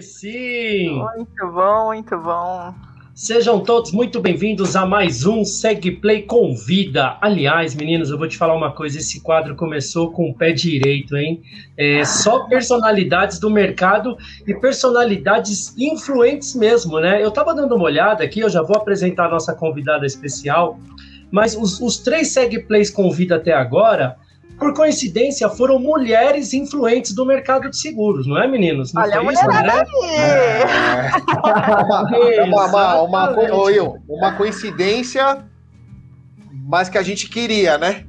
Aí sim! Muito bom, muito bom. Sejam todos muito bem-vindos a mais um SegPlay Convida. Aliás, meninos, eu vou te falar uma coisa: esse quadro começou com o pé direito, hein? É, só personalidades do mercado e personalidades influentes mesmo, né? Eu tava dando uma olhada aqui, eu já vou apresentar a nossa convidada especial, mas os, os três SegPlays Convida até agora por coincidência, foram mulheres influentes do mercado de seguros, não é, meninos? Não Olha a mulherada né? aí! É. uma, uma, uma, uma, uma coincidência, mas que a gente queria, né?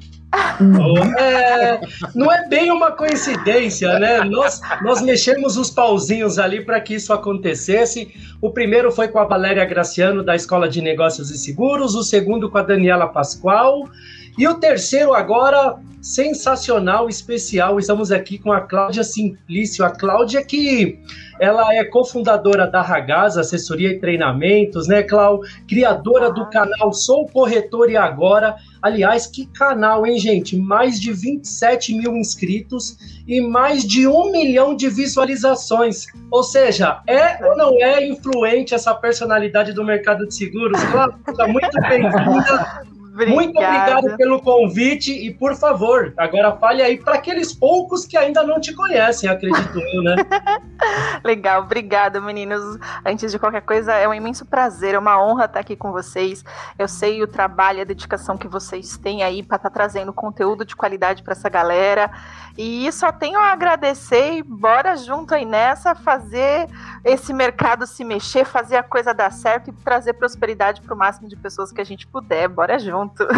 É, não é bem uma coincidência, né? Nós, nós mexemos os pauzinhos ali para que isso acontecesse. O primeiro foi com a Valéria Graciano, da Escola de Negócios e Seguros, o segundo com a Daniela Pascoal, e o terceiro agora, sensacional, especial. Estamos aqui com a Cláudia Simplício. A Cláudia que ela é cofundadora da Ragaz, assessoria e treinamentos, né, Clau? Criadora do canal Sou Corretor e Agora. Aliás, que canal, hein, gente? Mais de 27 mil inscritos e mais de um milhão de visualizações. Ou seja, é ou não é influente essa personalidade do mercado de seguros? Cláudia, muito bem-vinda. Obrigada. Muito obrigado pelo convite e, por favor, agora fale aí para aqueles poucos que ainda não te conhecem, acredito eu, né? Legal, obrigada, meninos. Antes de qualquer coisa, é um imenso prazer, é uma honra estar aqui com vocês. Eu sei o trabalho, a dedicação que vocês têm aí para estar trazendo conteúdo de qualidade para essa galera. E só tenho a agradecer e bora junto aí nessa, fazer esse mercado se mexer, fazer a coisa dar certo e trazer prosperidade para o máximo de pessoas que a gente puder. Bora junto.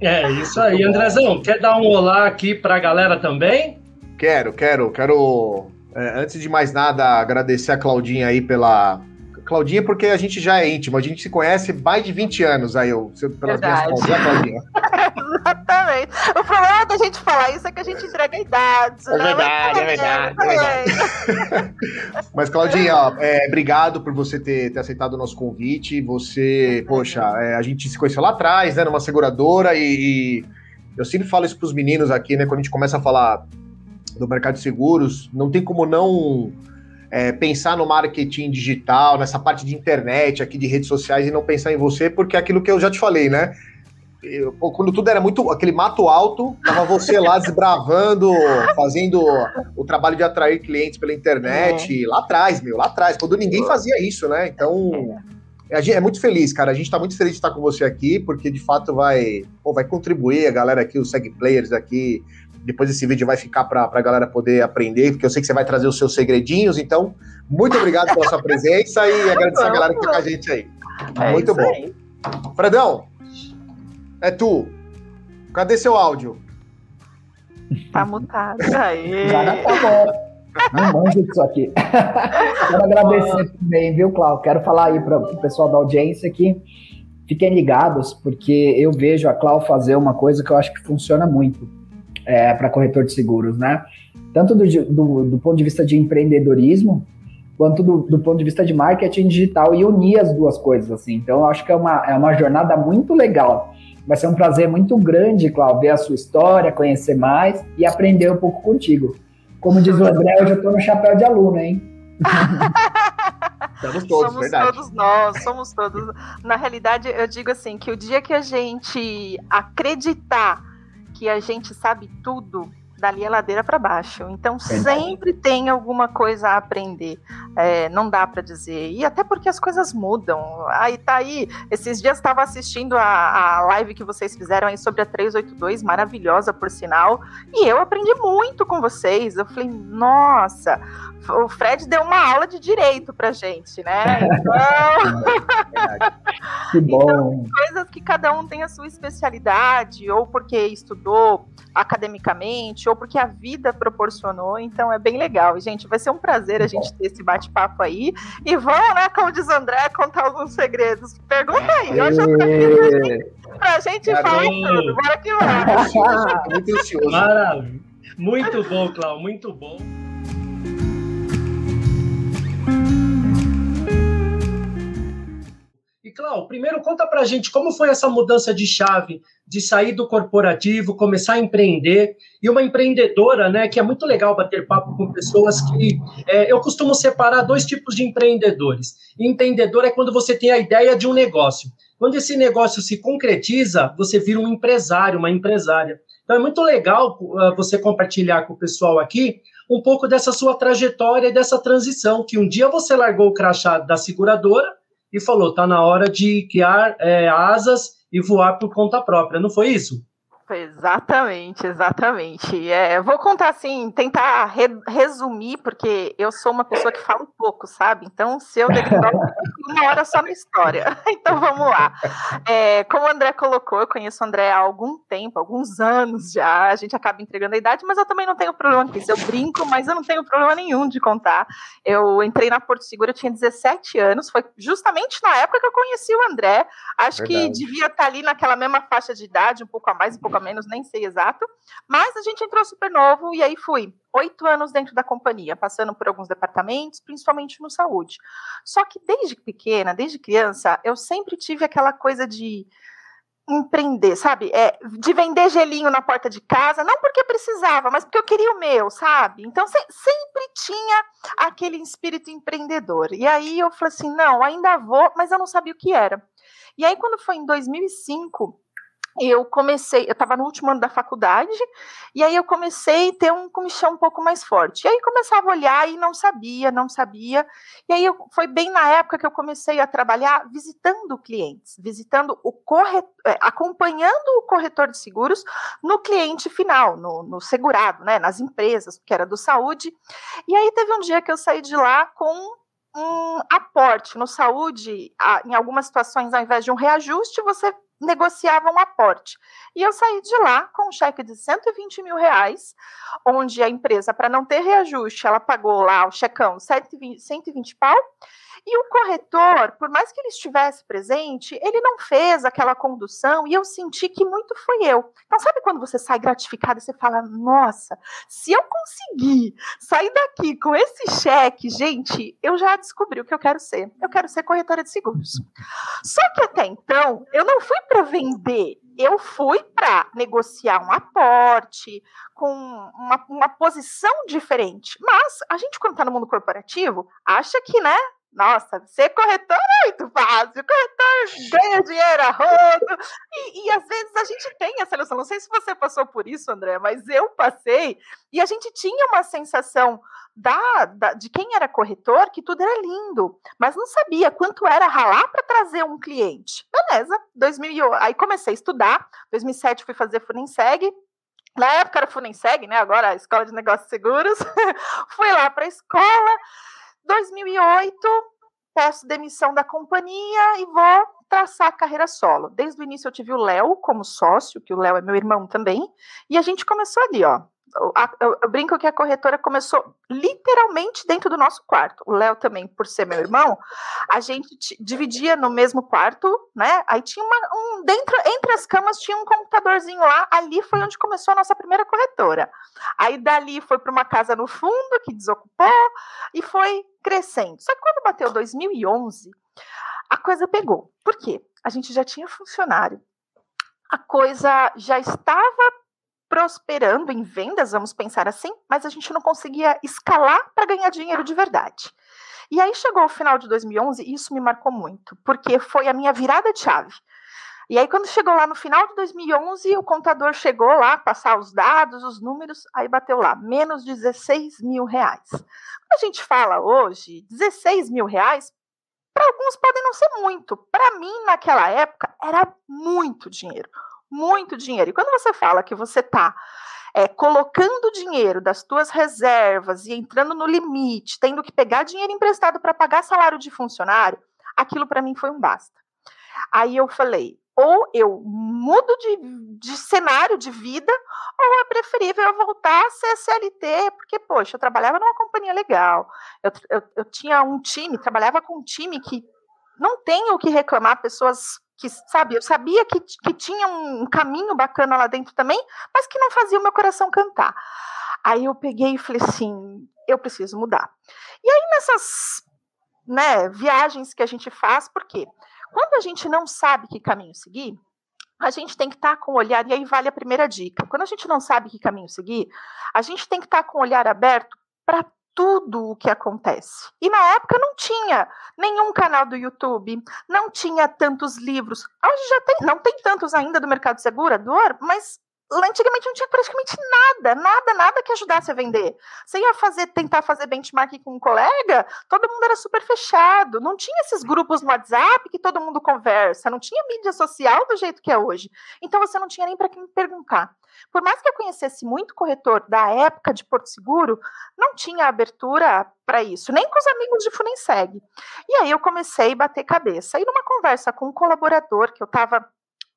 É, isso aí. Andrezão, quer dar um olá aqui para a galera também? Quero, quero, quero. É, antes de mais nada, agradecer a Claudinha aí pela, Claudinha, porque a gente já é íntimo, a gente se conhece mais de 20 anos aí, eu, pelas Verdade. minhas contas, né, Claudinha? Exatamente. Problema da gente falar isso é que a gente entrega idades. É né? verdade, é verdade, é verdade. Mas, Claudinha, ó, é, obrigado por você ter, ter, aceitado o nosso convite. Você, poxa, é, a gente se conheceu lá atrás, né, numa seguradora, e, e eu sempre falo isso para os meninos aqui, né, quando a gente começa a falar do mercado de seguros, não tem como não é, pensar no marketing digital, nessa parte de internet, aqui de redes sociais e não pensar em você, porque é aquilo que eu já te falei, né? Eu, quando tudo era muito aquele mato alto, tava você lá desbravando, fazendo o trabalho de atrair clientes pela internet, é. lá atrás, meu, lá atrás, quando ninguém fazia isso, né? Então, é, é muito feliz, cara. A gente tá muito feliz de estar com você aqui, porque de fato vai, pô, vai contribuir a galera aqui, os seg players aqui, depois esse vídeo vai ficar para a galera poder aprender, porque eu sei que você vai trazer os seus segredinhos. Então, muito obrigado pela sua presença e agradecer a galera que tá com a gente aí. É muito bom. Aí. Fredão, é tu. Cadê seu áudio? Tá mutado. Aí. Já tá bom. Não manjo disso aqui. Quero agradecer também, viu, Cláudio? Quero falar aí para o pessoal da audiência que fiquem ligados, porque eu vejo a Cláudia fazer uma coisa que eu acho que funciona muito é, para corretor de seguros, né? Tanto do, do, do, ponto de vista de empreendedorismo, quanto do, do, ponto de vista de marketing digital e unir as duas coisas, assim. Então, eu acho que é uma, é uma jornada muito legal. Vai ser um prazer muito grande, Cláudio, ver a sua história, conhecer mais e aprender um pouco contigo. Como diz o André, eu já estou no chapéu de aluno, hein? Somos todos, somos verdade. todos nós, somos todos. Na realidade, eu digo assim, que o dia que a gente acreditar que a gente sabe tudo dali a ladeira para baixo. Então sempre tem alguma coisa a aprender. É, não dá para dizer. E até porque as coisas mudam. Aí tá aí. Esses dias estava assistindo a, a live que vocês fizeram aí sobre a 382, maravilhosa por sinal. E eu aprendi muito com vocês. Eu falei, nossa, o Fred deu uma aula de direito pra gente, né? Então, que bom. Então, que cada um tem a sua especialidade, ou porque estudou academicamente, ou porque a vida proporcionou. Então é bem legal. Gente, vai ser um prazer a gente ter esse bate-papo aí. E vamos, né, como diz o André, contar alguns segredos. Pergunta aí, eu já tô aqui pra gente falar tudo. Bora que vai. Muito ansioso. Maravilha. Muito bom, Cláudio, muito bom. E, primeiro conta pra gente como foi essa mudança de chave, de sair do corporativo, começar a empreender, e uma empreendedora, né, que é muito legal bater papo com pessoas que... É, eu costumo separar dois tipos de empreendedores. Empreendedor é quando você tem a ideia de um negócio. Quando esse negócio se concretiza, você vira um empresário, uma empresária. Então é muito legal uh, você compartilhar com o pessoal aqui um pouco dessa sua trajetória e dessa transição, que um dia você largou o crachá da seguradora e falou, tá na hora de criar é, asas e voar por conta própria, não foi isso? Exatamente, exatamente. É, vou contar assim, tentar re resumir, porque eu sou uma pessoa que fala pouco, sabe? Então, se eu derivar uma hora só na história. Então, vamos lá. É, como o André colocou, eu conheço o André há algum tempo, alguns anos já, a gente acaba entregando a idade, mas eu também não tenho problema com isso. Eu brinco, mas eu não tenho problema nenhum de contar. Eu entrei na Porto Seguro, eu tinha 17 anos, foi justamente na época que eu conheci o André. Acho Verdade. que devia estar ali naquela mesma faixa de idade, um pouco a mais, um pouco a menos, nem sei exato. Mas a gente entrou super novo e aí fui. Oito anos dentro da companhia, passando por alguns departamentos, principalmente no saúde. Só que desde pequena, desde criança, eu sempre tive aquela coisa de empreender, sabe? É, de vender gelinho na porta de casa, não porque precisava, mas porque eu queria o meu, sabe? Então se, sempre tinha aquele espírito empreendedor. E aí eu falei assim: não, ainda vou, mas eu não sabia o que era. E aí, quando foi em 2005, eu comecei, eu estava no último ano da faculdade, e aí eu comecei a ter um comichão um pouco mais forte. E aí começava a olhar e não sabia, não sabia. E aí eu, foi bem na época que eu comecei a trabalhar visitando clientes, visitando o corretor, é, acompanhando o corretor de seguros no cliente final, no, no segurado, né, nas empresas, que era do saúde. E aí teve um dia que eu saí de lá com um aporte no saúde, em algumas situações, ao invés de um reajuste, você negociava um aporte. E eu saí de lá com um cheque de 120 mil reais, onde a empresa, para não ter reajuste, ela pagou lá o checão 120, 120 pau, e o corretor, por mais que ele estivesse presente, ele não fez aquela condução e eu senti que muito foi eu. Então, sabe quando você sai gratificado e você fala: Nossa, se eu conseguir sair daqui com esse cheque, gente, eu já descobri o que eu quero ser. Eu quero ser corretora de seguros. Só que até então, eu não fui para vender, eu fui para negociar um aporte com uma, uma posição diferente. Mas a gente, quando está no mundo corporativo, acha que, né, nossa, ser corretor é muito fácil, corretor ganha dinheiro a rodo. E, e, às vezes a gente tem essa noção. Não sei se você passou por isso, André, mas eu passei e a gente tinha uma sensação da, da de quem era corretor que tudo era lindo, mas não sabia quanto era ralar para trazer um cliente. Beleza, 2008, aí comecei a estudar. 2007 fui fazer Funenseg, na época era Funenseg, né? Agora a Escola de Negócios Seguros. fui lá para a escola 2008, peço demissão da companhia e vou traçar a carreira solo. Desde o início eu tive o Léo como sócio, que o Léo é meu irmão também, e a gente começou ali, ó, eu, eu, brinco que a corretora começou literalmente dentro do nosso quarto. O Léo também, por ser meu irmão, a gente dividia no mesmo quarto, né? Aí tinha uma, um dentro entre as camas tinha um computadorzinho lá. Ali foi onde começou a nossa primeira corretora. Aí dali foi para uma casa no fundo que desocupou e foi crescendo. Só que quando bateu 2011, a coisa pegou. Por quê? A gente já tinha funcionário. A coisa já estava prosperando em vendas, vamos pensar assim, mas a gente não conseguia escalar para ganhar dinheiro de verdade. E aí chegou o final de 2011 e isso me marcou muito, porque foi a minha virada de chave. E aí, quando chegou lá no final de 2011, o contador chegou lá, passar os dados, os números, aí bateu lá, menos 16 mil reais. Quando a gente fala hoje, 16 mil reais, para alguns podem não ser muito. Para mim, naquela época, era muito dinheiro muito dinheiro. E quando você fala que você está é, colocando dinheiro das tuas reservas e entrando no limite, tendo que pegar dinheiro emprestado para pagar salário de funcionário, aquilo para mim foi um basta. Aí eu falei, ou eu mudo de, de, cenário de vida, ou é preferível eu voltar a ser CLT, porque, poxa, eu trabalhava numa companhia legal, eu, eu, eu tinha um time, trabalhava com um time que não tem o que reclamar, pessoas que, sabe, eu sabia que, que tinha um caminho bacana lá dentro também, mas que não fazia o meu coração cantar. Aí eu peguei e falei assim, eu preciso mudar. E aí nessas né, viagens que a gente faz, por quê? Quando a gente não sabe que caminho seguir, a gente tem que estar tá com o olhar, e aí vale a primeira dica. Quando a gente não sabe que caminho seguir, a gente tem que estar tá com o olhar aberto para tudo o que acontece. E na época não tinha nenhum canal do YouTube, não tinha tantos livros. Hoje já tem, não tem tantos ainda do mercado segurador, mas antigamente não tinha praticamente nada, nada, nada que ajudasse a vender. Você ia fazer, tentar fazer benchmark com um colega, todo mundo era super fechado, não tinha esses grupos no WhatsApp que todo mundo conversa, não tinha mídia social do jeito que é hoje. Então você não tinha nem para quem perguntar. Por mais que eu conhecesse muito corretor da época de Porto Seguro, não tinha abertura para isso, nem com os amigos de Funenseg. E aí eu comecei a bater cabeça. E numa conversa com um colaborador que eu estava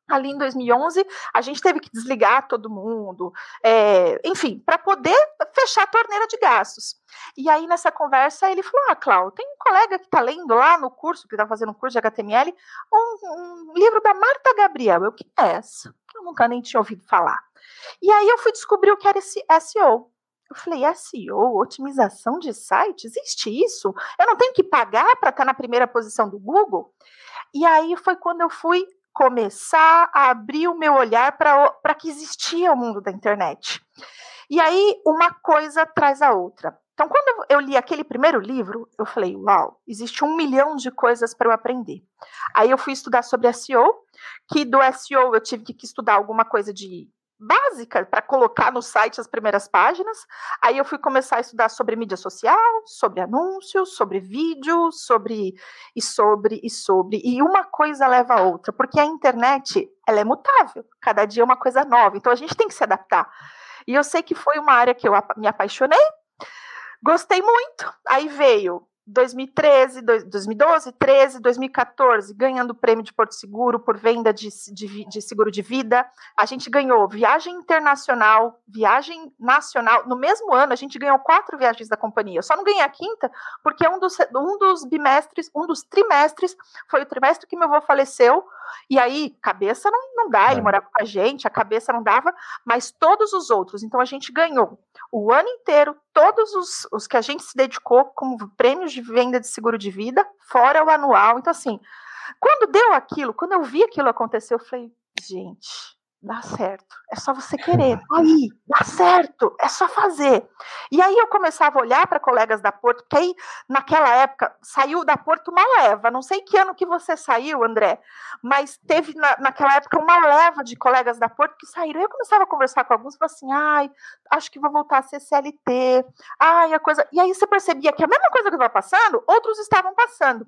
ali em 2011, a gente teve que desligar todo mundo, é, enfim, para poder fechar a torneira de gastos. E aí, nessa conversa, ele falou: Ah, Cláudio, tem um colega que está lendo lá no curso, que está fazendo um curso de HTML, um, um, livro da Marta Gabriel. Eu, que é essa? Eu nunca nem tinha ouvido falar. E aí eu fui descobrir o que era esse SEO. Eu falei, SEO, otimização de site, existe isso? Eu não tenho que pagar para estar tá na primeira posição do Google? E aí foi quando eu fui começar a abrir o meu olhar para que existia o mundo da internet. E aí, uma coisa traz a outra. Então, quando eu li aquele primeiro livro, eu falei: Uau, existe um milhão de coisas para eu aprender. Aí eu fui estudar sobre SEO, que do SEO eu tive que estudar alguma coisa de básica para colocar no site as primeiras páginas. Aí eu fui começar a estudar sobre mídia social, sobre anúncios, sobre vídeo, sobre e sobre e sobre. E uma coisa leva a outra, porque a internet, ela é mutável. Cada dia é uma coisa nova. Então a gente tem que se adaptar. E eu sei que foi uma área que eu me apaixonei. Gostei muito. Aí veio 2013, 2012, 13, 2014, ganhando o prêmio de Porto Seguro por venda de, de, de, seguro de vida. A gente ganhou viagem internacional, viagem nacional. No mesmo ano, a gente ganhou quatro viagens da companhia. Eu só não ganhei a quinta, porque um dos, um dos bimestres, um dos trimestres, foi o trimestre que meu avô faleceu. E aí, cabeça não, não dá, ele é. morava com a gente, a cabeça não dava, mas todos os outros. Então, a gente ganhou o ano inteiro, todos os, os que a gente se dedicou como prêmios de venda de seguro de vida, fora o anual. Então, assim, quando deu aquilo, quando eu vi aquilo acontecer, eu falei, gente, dá certo. É só você querer. Aí, dá certo. É só fazer. E aí eu começava a olhar para colegas da Porto, porque aí, naquela época, saiu da Porto uma leva. Não sei que ano que você saiu, André, mas teve na, naquela época uma leva de colegas da Porto que saíram. Eu começava a conversar com alguns e falava assim: ai, acho que vou voltar a ser CLT. Ai, a coisa. E aí você percebia que a mesma coisa que eu estava passando, outros estavam passando.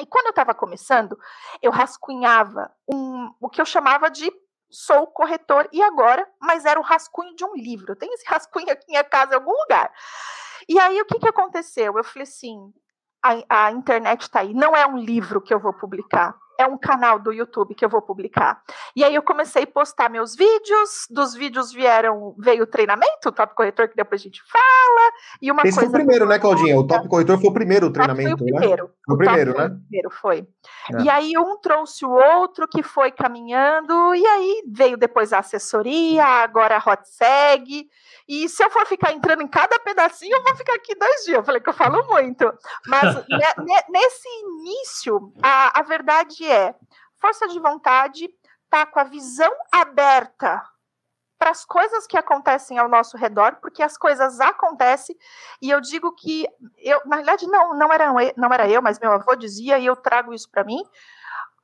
E quando eu estava começando, eu rascunhava um, o que eu chamava de sou corretor e agora, mas era o rascunho de um livro. Tenho esse rascunho aqui em casa em algum lugar. E aí o que, que aconteceu? Eu falei assim: a, a internet está aí, não é um livro que eu vou publicar, é um canal do YouTube que eu vou publicar. E aí eu comecei a postar meus vídeos, dos vídeos vieram, veio o treinamento, o Top Corretor, que depois a gente fala, e uma Esse coisa... foi o primeiro, né, Claudinha? O Top Corretor foi o primeiro treinamento, foi o primeiro. né? Foi o primeiro, né? Foi o primeiro, foi. É. E aí um trouxe o outro, que foi caminhando, e aí veio depois a assessoria, agora a HotSeg, e se eu for ficar entrando em cada pedacinho, eu vou ficar aqui dois dias. Eu falei que eu falo muito. Mas nesse início, a, a verdade é força de vontade, tá com a visão aberta para as coisas que acontecem ao nosso redor, porque as coisas acontecem, e eu digo que eu, na realidade, não, não era, não era eu, mas meu avô dizia, e eu trago isso para mim,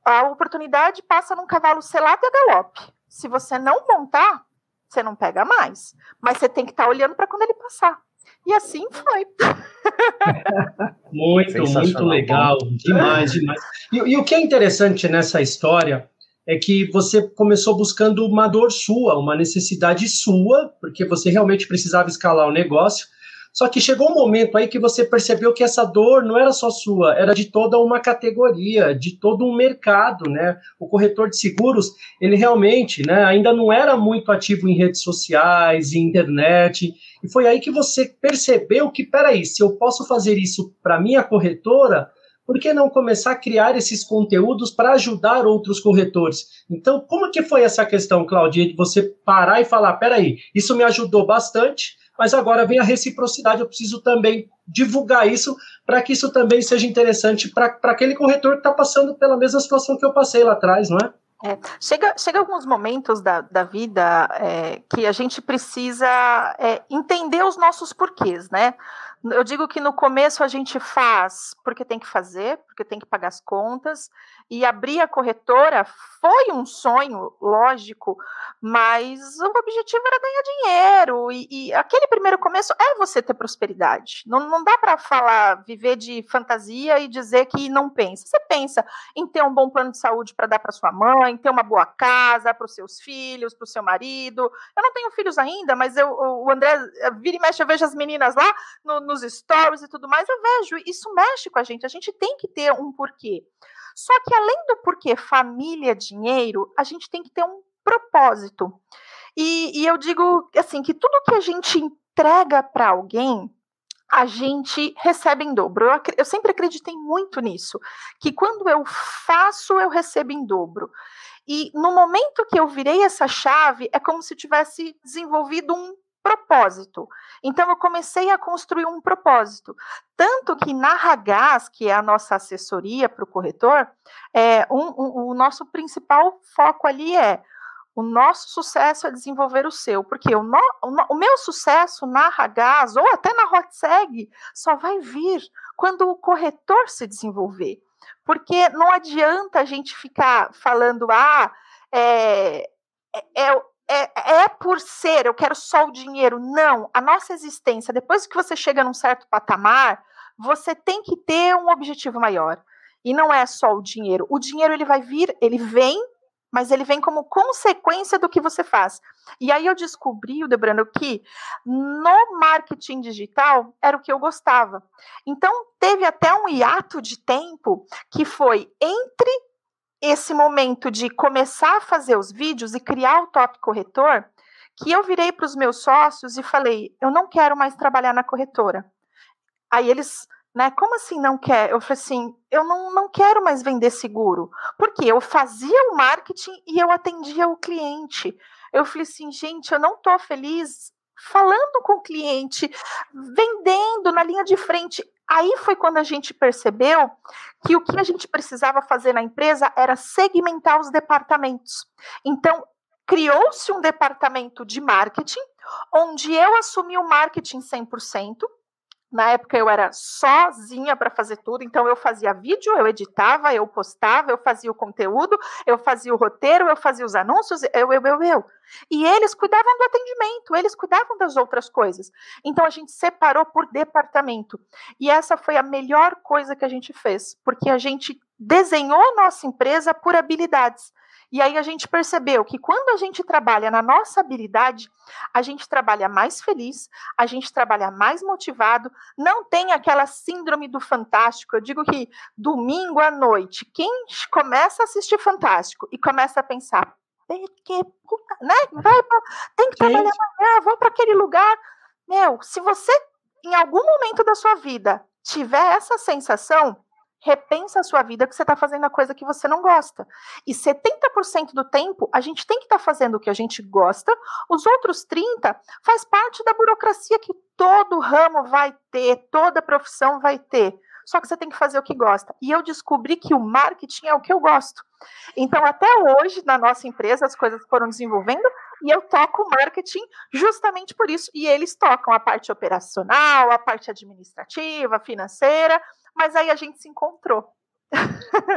a oportunidade passa num cavalo selado e a galope. Se você não montar, você não pega mais. Mas você tem que estar tá olhando para quando ele passar. E assim foi. muito, muito legal. Demais, demais. E, e, o que é interessante nessa história é que você começou buscando uma dor sua, uma necessidade sua, porque você realmente precisava escalar o negócio. Só que chegou um momento aí que você percebeu que essa dor não era só sua, era de toda uma categoria, de todo um mercado, né? O corretor de seguros, ele realmente, né, ainda não era muito ativo em redes sociais, em internet, e foi aí que você percebeu que, peraí, se eu posso fazer isso para minha corretora, por que não começar a criar esses conteúdos para ajudar outros corretores? Então, como que foi essa questão, Claudia, de você parar e falar, peraí, isso me ajudou bastante, mas agora vem a reciprocidade, eu preciso também divulgar isso para que isso também seja interessante para aquele corretor que está passando pela mesma situação que eu passei lá atrás, não é? É, chega, chega alguns momentos da, da vida é, que a gente precisa é, entender os nossos porquês, né? Eu digo que no começo a gente faz porque tem que fazer, porque tem que pagar as contas, e abrir a corretora foi um sonho, lógico, mas o objetivo era ganhar dinheiro, e, e aquele primeiro começo é você ter prosperidade. Não, não dá para falar, viver de fantasia e dizer que não pensa. Você pensa em ter um bom plano de saúde para dar para sua mãe, ter uma boa casa para os seus filhos, para o seu marido. Eu não tenho filhos ainda, mas eu, o André, vira e mexe, eu vejo as meninas lá no, nos stories e tudo mais, eu vejo, isso mexe com a gente, a gente tem que ter um porquê. Só que além do porquê família, dinheiro, a gente tem que ter um propósito. E, e eu digo assim que tudo que a gente entrega para alguém, a gente recebe em dobro. Eu, eu, sempre acreditei muito nisso, que quando eu faço, eu recebo em dobro. E no momento que eu virei essa chave, é como se tivesse desenvolvido um propósito. Então eu comecei a construir um propósito. Tanto que na Ragaz, que é a nossa assessoria para o corretor, é, um, um, o nosso principal foco ali é o nosso sucesso é desenvolver o seu, porque o, no, o, o meu sucesso na Ragaz ou até na HotSeg só vai vir quando o corretor se desenvolver. Porque não adianta a gente ficar falando, ah, é, é, é é, por ser, eu quero só o dinheiro. Não, a nossa existência, depois que você chega num certo patamar, você tem que ter um objetivo maior. E não é só o dinheiro. O dinheiro ele vai vir, ele vem, mas ele vem como consequência do que você faz. E aí eu descobri, o Debrano, que no marketing digital era o que eu gostava. Então teve até um hiato de tempo que foi entre esse momento de começar a fazer os vídeos e criar o top corretor, que eu virei para os meus sócios e falei: eu não quero mais trabalhar na corretora. Aí eles, né, como assim não quer? Eu falei assim: eu não, não quero mais vender seguro. Porque eu fazia o marketing e eu atendia o cliente. Eu falei assim, gente, eu não estou feliz falando com o cliente, vendendo na linha de frente. Aí foi quando a gente percebeu que o que a gente precisava fazer na empresa era segmentar os departamentos. Então, criou-se um departamento de marketing, onde eu assumi o marketing 100%, na época eu era sozinha para fazer tudo, então eu fazia vídeo, eu editava, eu postava, eu fazia o conteúdo, eu fazia o roteiro, eu fazia os anúncios, eu, eu, eu, eu. E eles cuidavam do atendimento, eles cuidavam das outras coisas. Então a gente separou por departamento. E essa foi a melhor coisa que a gente fez, porque a gente desenhou nossa empresa por habilidades. E aí a gente percebeu que quando a gente trabalha na nossa habilidade, a gente trabalha mais feliz, a gente trabalha mais motivado, não tem aquela síndrome do fantástico. Eu digo que domingo à noite, quem começa a assistir Fantástico e começa a pensar, que puta, né? Vai pra, tem que trabalhar amanhã, vou para aquele lugar. Meu, se você em algum momento da sua vida tiver essa sensação, repensa a sua vida que você está fazendo a coisa que você não gosta. E 70% do tempo a gente tem que estar tá fazendo o que a gente gosta, os outros 30% faz parte da burocracia que todo ramo vai ter, toda profissão vai ter. Só que você tem que fazer o que gosta. E eu descobri que o marketing é o que eu gosto. Então, até hoje, na nossa empresa, as coisas foram desenvolvendo e eu toco marketing justamente por isso. E eles tocam a parte operacional, a parte administrativa, financeira, mas aí a gente se encontrou.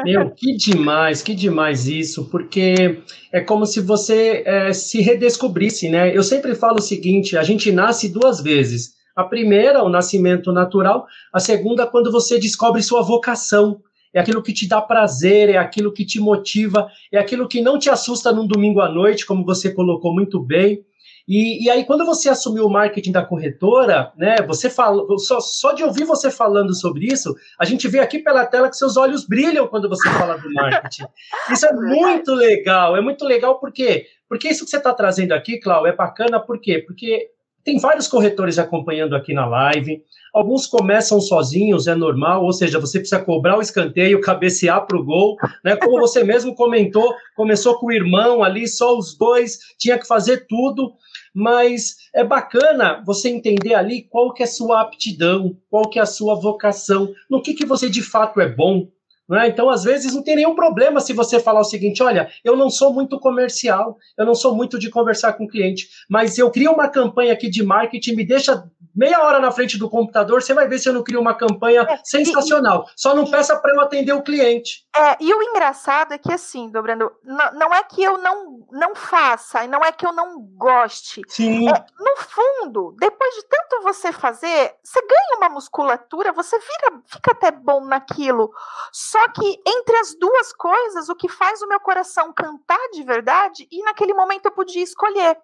Meu, que demais, que demais isso, porque é como se você é, se redescobrisse, né? Eu sempre falo o seguinte: a gente nasce duas vezes. A primeira, o nascimento natural, a segunda, quando você descobre sua vocação. É aquilo que te dá prazer, é aquilo que te motiva, é aquilo que não te assusta num domingo à noite, como você colocou muito bem. E, e, aí, quando você assumiu o marketing da corretora, né, você fala, só, só de ouvir você falando sobre isso, a gente vê aqui pela tela que seus olhos brilham quando você fala do marketing. Isso é muito legal, é muito legal porque porque isso que você está trazendo aqui, Cláudio, é bacana, por quê? Porque tem vários corretores acompanhando aqui na live. Alguns começam sozinhos, é normal, ou seja, você precisa cobrar o escanteio, cabecear para o gol, né? Como você mesmo comentou, começou com o irmão ali, só os dois, tinha que fazer tudo. mas é bacana você entender ali qual que é a sua aptidão, qual que é a sua vocação, no que, que você de fato é bom, né? Então, às vezes, não tem nenhum problema se você falar o seguinte: olha, eu não sou muito comercial, eu não sou muito de conversar com o cliente, mas eu crio uma campanha aqui de marketing, me deixa meia hora na frente do computador, você vai ver se eu não crio uma campanha é, sensacional. E, Só não peça para eu atender o cliente. É, e o engraçado é que, assim, Dobrando, não, não é que eu não, não faça, e não é que eu não goste. Sim. É, no fundo, depois de tanto você fazer, você ganha uma musculatura, você vira, fica até bom naquilo. Só só que entre as duas coisas, o que faz o meu coração cantar de verdade, e naquele momento eu podia escolher.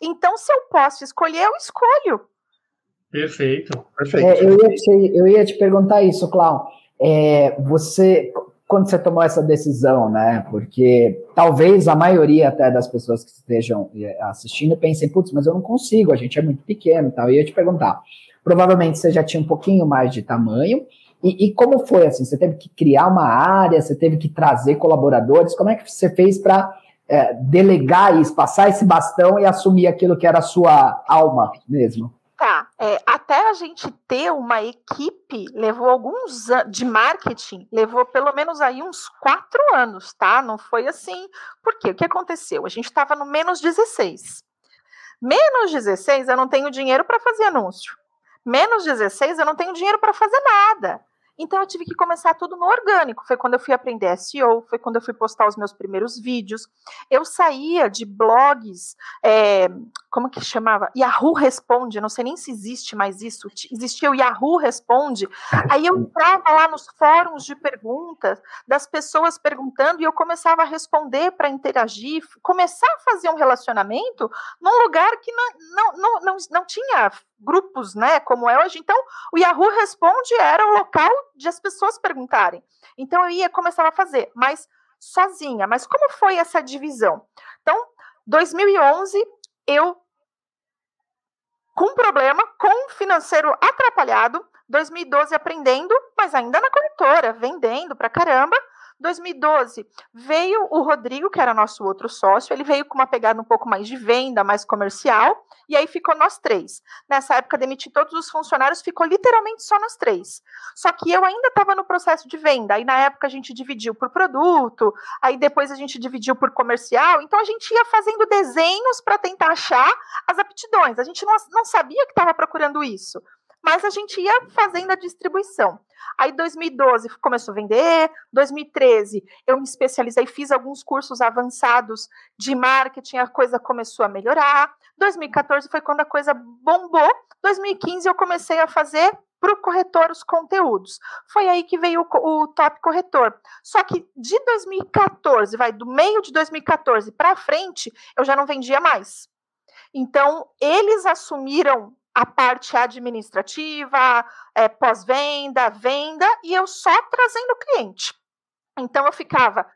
Então, se eu posso escolher, eu escolho. Perfeito, perfeito. É, eu, ia te, eu ia te perguntar isso, Cláudio. É, você, quando você tomou essa decisão, né? Porque talvez a maioria até das pessoas que estejam é, assistindo pensem, putz, mas eu não consigo, a gente é muito pequeno tal. Eu ia te perguntar. Provavelmente você já tinha um pouquinho mais de tamanho, e, e, como foi assim? Você teve que criar uma área, você teve que trazer colaboradores? Como é que você fez para é, delegar isso, passar esse bastão e assumir aquilo que era a sua alma mesmo? Tá, é, até a gente ter uma equipe levou alguns de marketing, levou pelo menos aí uns quatro anos, tá? Não foi assim. Por quê? O que aconteceu? A gente estava no menos 16. Menos 16, eu não tenho dinheiro para fazer anúncio. Menos 16, eu não tenho dinheiro para fazer nada. Então eu tive que começar tudo no orgânico. Foi quando eu fui aprender SEO, foi quando eu fui postar os meus primeiros vídeos. Eu saía de blogs, é, como que chamava? Yahoo Responde, não sei nem se existe mais isso. Existia o Yahoo Responde. Aí eu entrava lá nos fóruns de perguntas, das pessoas perguntando, e eu começava a responder para interagir, começar a fazer um relacionamento num lugar que não, não, não, não, não tinha grupos, né, como é hoje. Então, o Yahoo Responde era o local de as pessoas perguntarem. Então, eu ia começar a fazer, mas sozinha. Mas como foi essa divisão? Então, 2011, eu com problema, com financeiro atrapalhado, 2012 aprendendo, mas ainda na corretora, vendendo pra caramba. 2012 veio o Rodrigo, que era nosso outro sócio, ele veio com uma pegada um pouco mais de venda, mais comercial, e aí ficou nós três. Nessa época, demiti todos os funcionários, ficou literalmente só nós três. Só que eu ainda estava no processo de venda, aí na época a gente dividiu por produto, aí depois a gente dividiu por comercial, então a gente ia fazendo desenhos para tentar achar as aptidões. A gente não, não sabia que estava procurando isso mas a gente ia fazendo a distribuição. Aí 2012 começou a vender, 2013 eu me especializei, fiz alguns cursos avançados de marketing, a coisa começou a melhorar. 2014 foi quando a coisa bombou. 2015 eu comecei a fazer para o corretor os conteúdos. Foi aí que veio o, o, top corretor. Só que de 2014, vai do meio de 2014 para frente, eu já não vendia mais. Então, eles assumiram a parte administrativa, é, pós-venda, venda, e eu só trazendo cliente. Então eu ficava,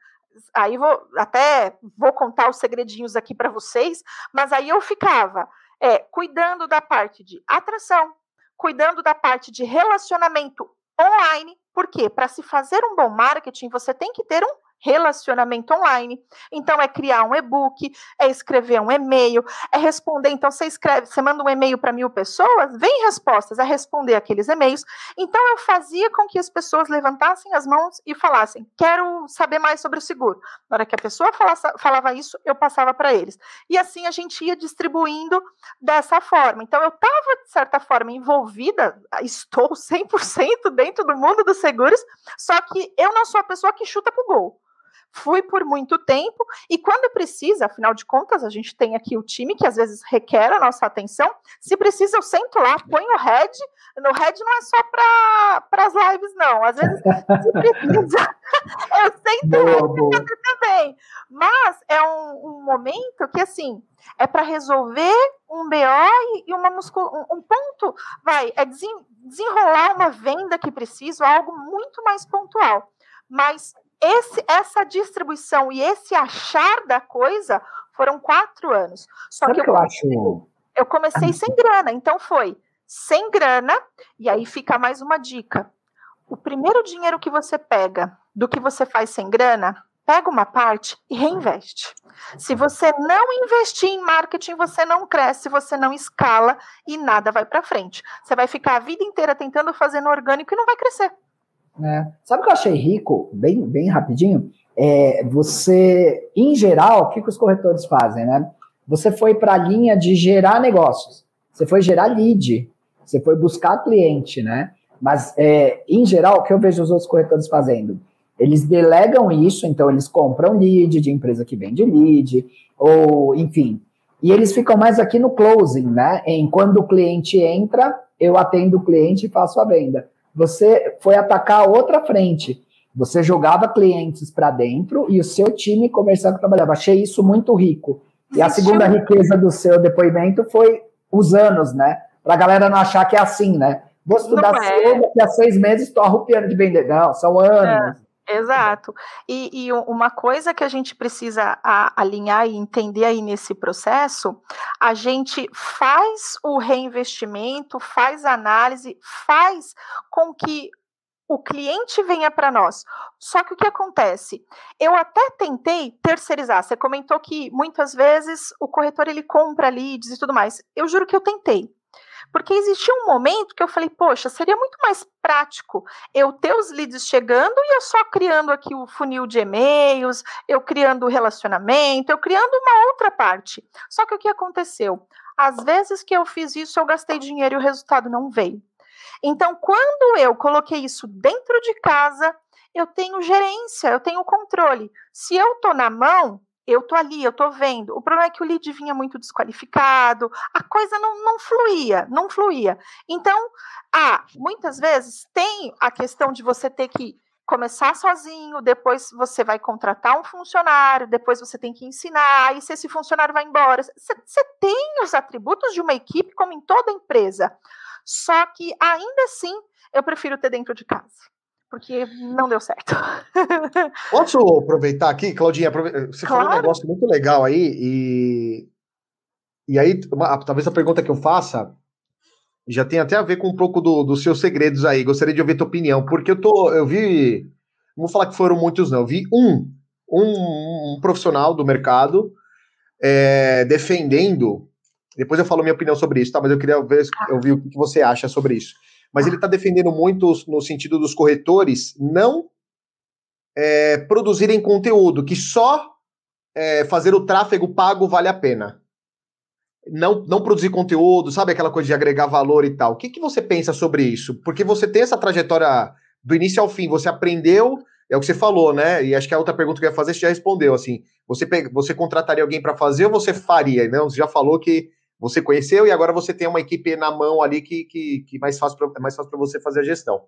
aí vou até vou contar os segredinhos aqui para vocês, mas aí eu ficava é, cuidando da parte de atração, cuidando da parte de relacionamento online, porque para se fazer um bom marketing você tem que ter um relacionamento online. Então, é criar um e-book, é escrever um e-mail, é responder. Então, você escreve, você manda um e-mail para mil pessoas, vem respostas, é responder aqueles e-mails. Então, eu fazia com que as pessoas levantassem as mãos e falassem: quero saber mais sobre o seguro. Na hora que a pessoa falasse, falava isso, eu passava para eles. E assim a gente ia distribuindo dessa forma. Então, eu estava, de certa forma, envolvida, estou 100% dentro do mundo dos seguros, só que eu não sou a pessoa que chuta para o gol fui por muito tempo e quando precisa, afinal de contas, a gente tem aqui o time que às vezes requer a nossa atenção. Se precisa, eu sento lá, ponho o head. No head não é só para as lives, não. Às vezes, se precisa, eu sento boa, lá também. Mas é um, um, momento que, assim, é para resolver um BO e uma muscul... um, um ponto, vai, é desenrolar uma venda que precisa, algo muito mais pontual. Mas esse, essa distribuição e esse achar da coisa foram quatro anos. Só Sabe que, eu, comecei, acho... eu comecei sem grana, então foi sem grana, e aí fica mais uma dica. O primeiro dinheiro que você pega do que você faz sem grana pega uma parte e reinveste. Se você não investir em marketing, você não cresce, você não escala e nada vai para frente. Você vai ficar a vida inteira tentando fazer no orgânico e não vai crescer. É. Sabe o que eu achei rico, bem, bem rapidinho? É, você, em geral, o que, que os corretores fazem, né? Você foi para a linha de gerar negócios, você foi gerar lead, você foi buscar cliente, né? Mas, é, em geral, o que eu vejo os outros corretores fazendo? Eles delegam isso, então eles compram lead de empresa que vende lead, ou enfim. E eles ficam mais aqui no closing, né? Em quando o cliente entra, eu atendo o cliente e faço a venda. Você foi atacar outra frente. Você jogava clientes para dentro e o seu time comercial que trabalhava. Achei isso muito rico. E a segunda riqueza do seu depoimento foi os anos, né? Para a galera não achar que é assim, né? Vou estudar é. cedo, daqui a seis meses estou arrupiando de vender. Não, são anos. É. Exato. E, e, uma coisa que a gente precisa alinhar e entender aí nesse processo, a gente faz o reinvestimento, faz análise, faz com que o cliente venha para nós. Só que o que acontece? Eu até tentei terceirizar. Você comentou que muitas vezes o corretor ele compra leads e tudo mais. Eu juro que eu tentei. Porque existia um momento que eu falei, poxa, seria muito mais prático eu ter os leads chegando e eu só criando aqui o funil de e-mails, eu criando o relacionamento, eu criando uma outra parte. Só que o que aconteceu? Às vezes que eu fiz isso, eu gastei dinheiro e o resultado não veio. Então, quando eu coloquei isso dentro de casa, eu tenho gerência, eu tenho controle. Se eu estou na mão, eu tô ali, eu tô vendo. O problema é que o lead vinha muito desqualificado, a coisa não, não fluía, não fluía. Então, ah, muitas vezes tem a questão de você ter que começar sozinho, depois você vai contratar um funcionário, depois você tem que ensinar, e se esse funcionário vai embora, você tem os atributos de uma equipe como em toda empresa. Só que ainda assim, eu prefiro ter dentro de casa porque não deu certo. Posso aproveitar aqui, Claudinha? Você claro. falou um negócio muito legal aí, e, e aí, uma, talvez a pergunta que eu faça já tem até a ver com um pouco do, dos seus segredos aí. Gostaria de ouvir tua opinião, porque eu tô, eu vi, não vou falar que foram muitos, não, eu vi um, um, um profissional do mercado é, defendendo. Depois eu falo minha opinião sobre isso, tá? Mas eu queria ver, eu vi o que você acha sobre isso mas ele está defendendo muito no sentido dos corretores não é, produzirem conteúdo, que só é, fazer o tráfego pago vale a pena. Não, não produzir conteúdo, sabe aquela coisa de agregar valor e tal. O que, que você pensa sobre isso? Porque você tem essa trajetória do início ao fim, você aprendeu, é o que você falou, né? E acho que a outra pergunta que eu ia fazer você já respondeu, assim, você, você contrataria alguém para fazer ou você faria? Não, você já falou que você conheceu e agora você tem uma equipe na mão ali que, que, que mais fácil pra, é mais fácil para você fazer a gestão.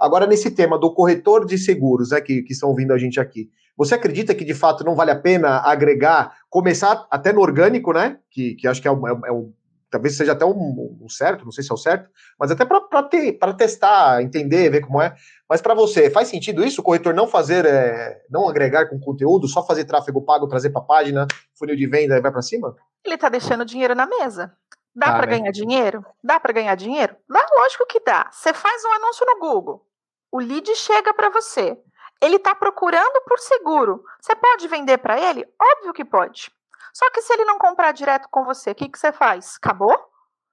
Agora, nesse tema do corretor de seguros, né, que, que estão ouvindo a gente aqui, você acredita que de fato não vale a pena agregar, começar até no orgânico, né? Que, que acho que é o, é, é o talvez seja até um, um, certo, não sei se é o certo, mas até para testar, entender, ver como é. Mas para você, faz sentido isso? O corretor não fazer, é, não agregar com conteúdo, só fazer tráfego pago, trazer para a página, funil de venda e vai para cima? Ele está deixando dinheiro na mesa. Dá tá, para né? ganhar dinheiro? Dá para ganhar dinheiro? Dá, lógico que dá. Você faz um anúncio no Google, o lead chega para você. Ele está procurando por seguro. Você pode vender para ele? Óbvio que pode. Só que se ele não comprar direto com você, o que, que você faz? Acabou?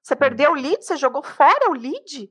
Você perdeu o lead? Você jogou fora o lead?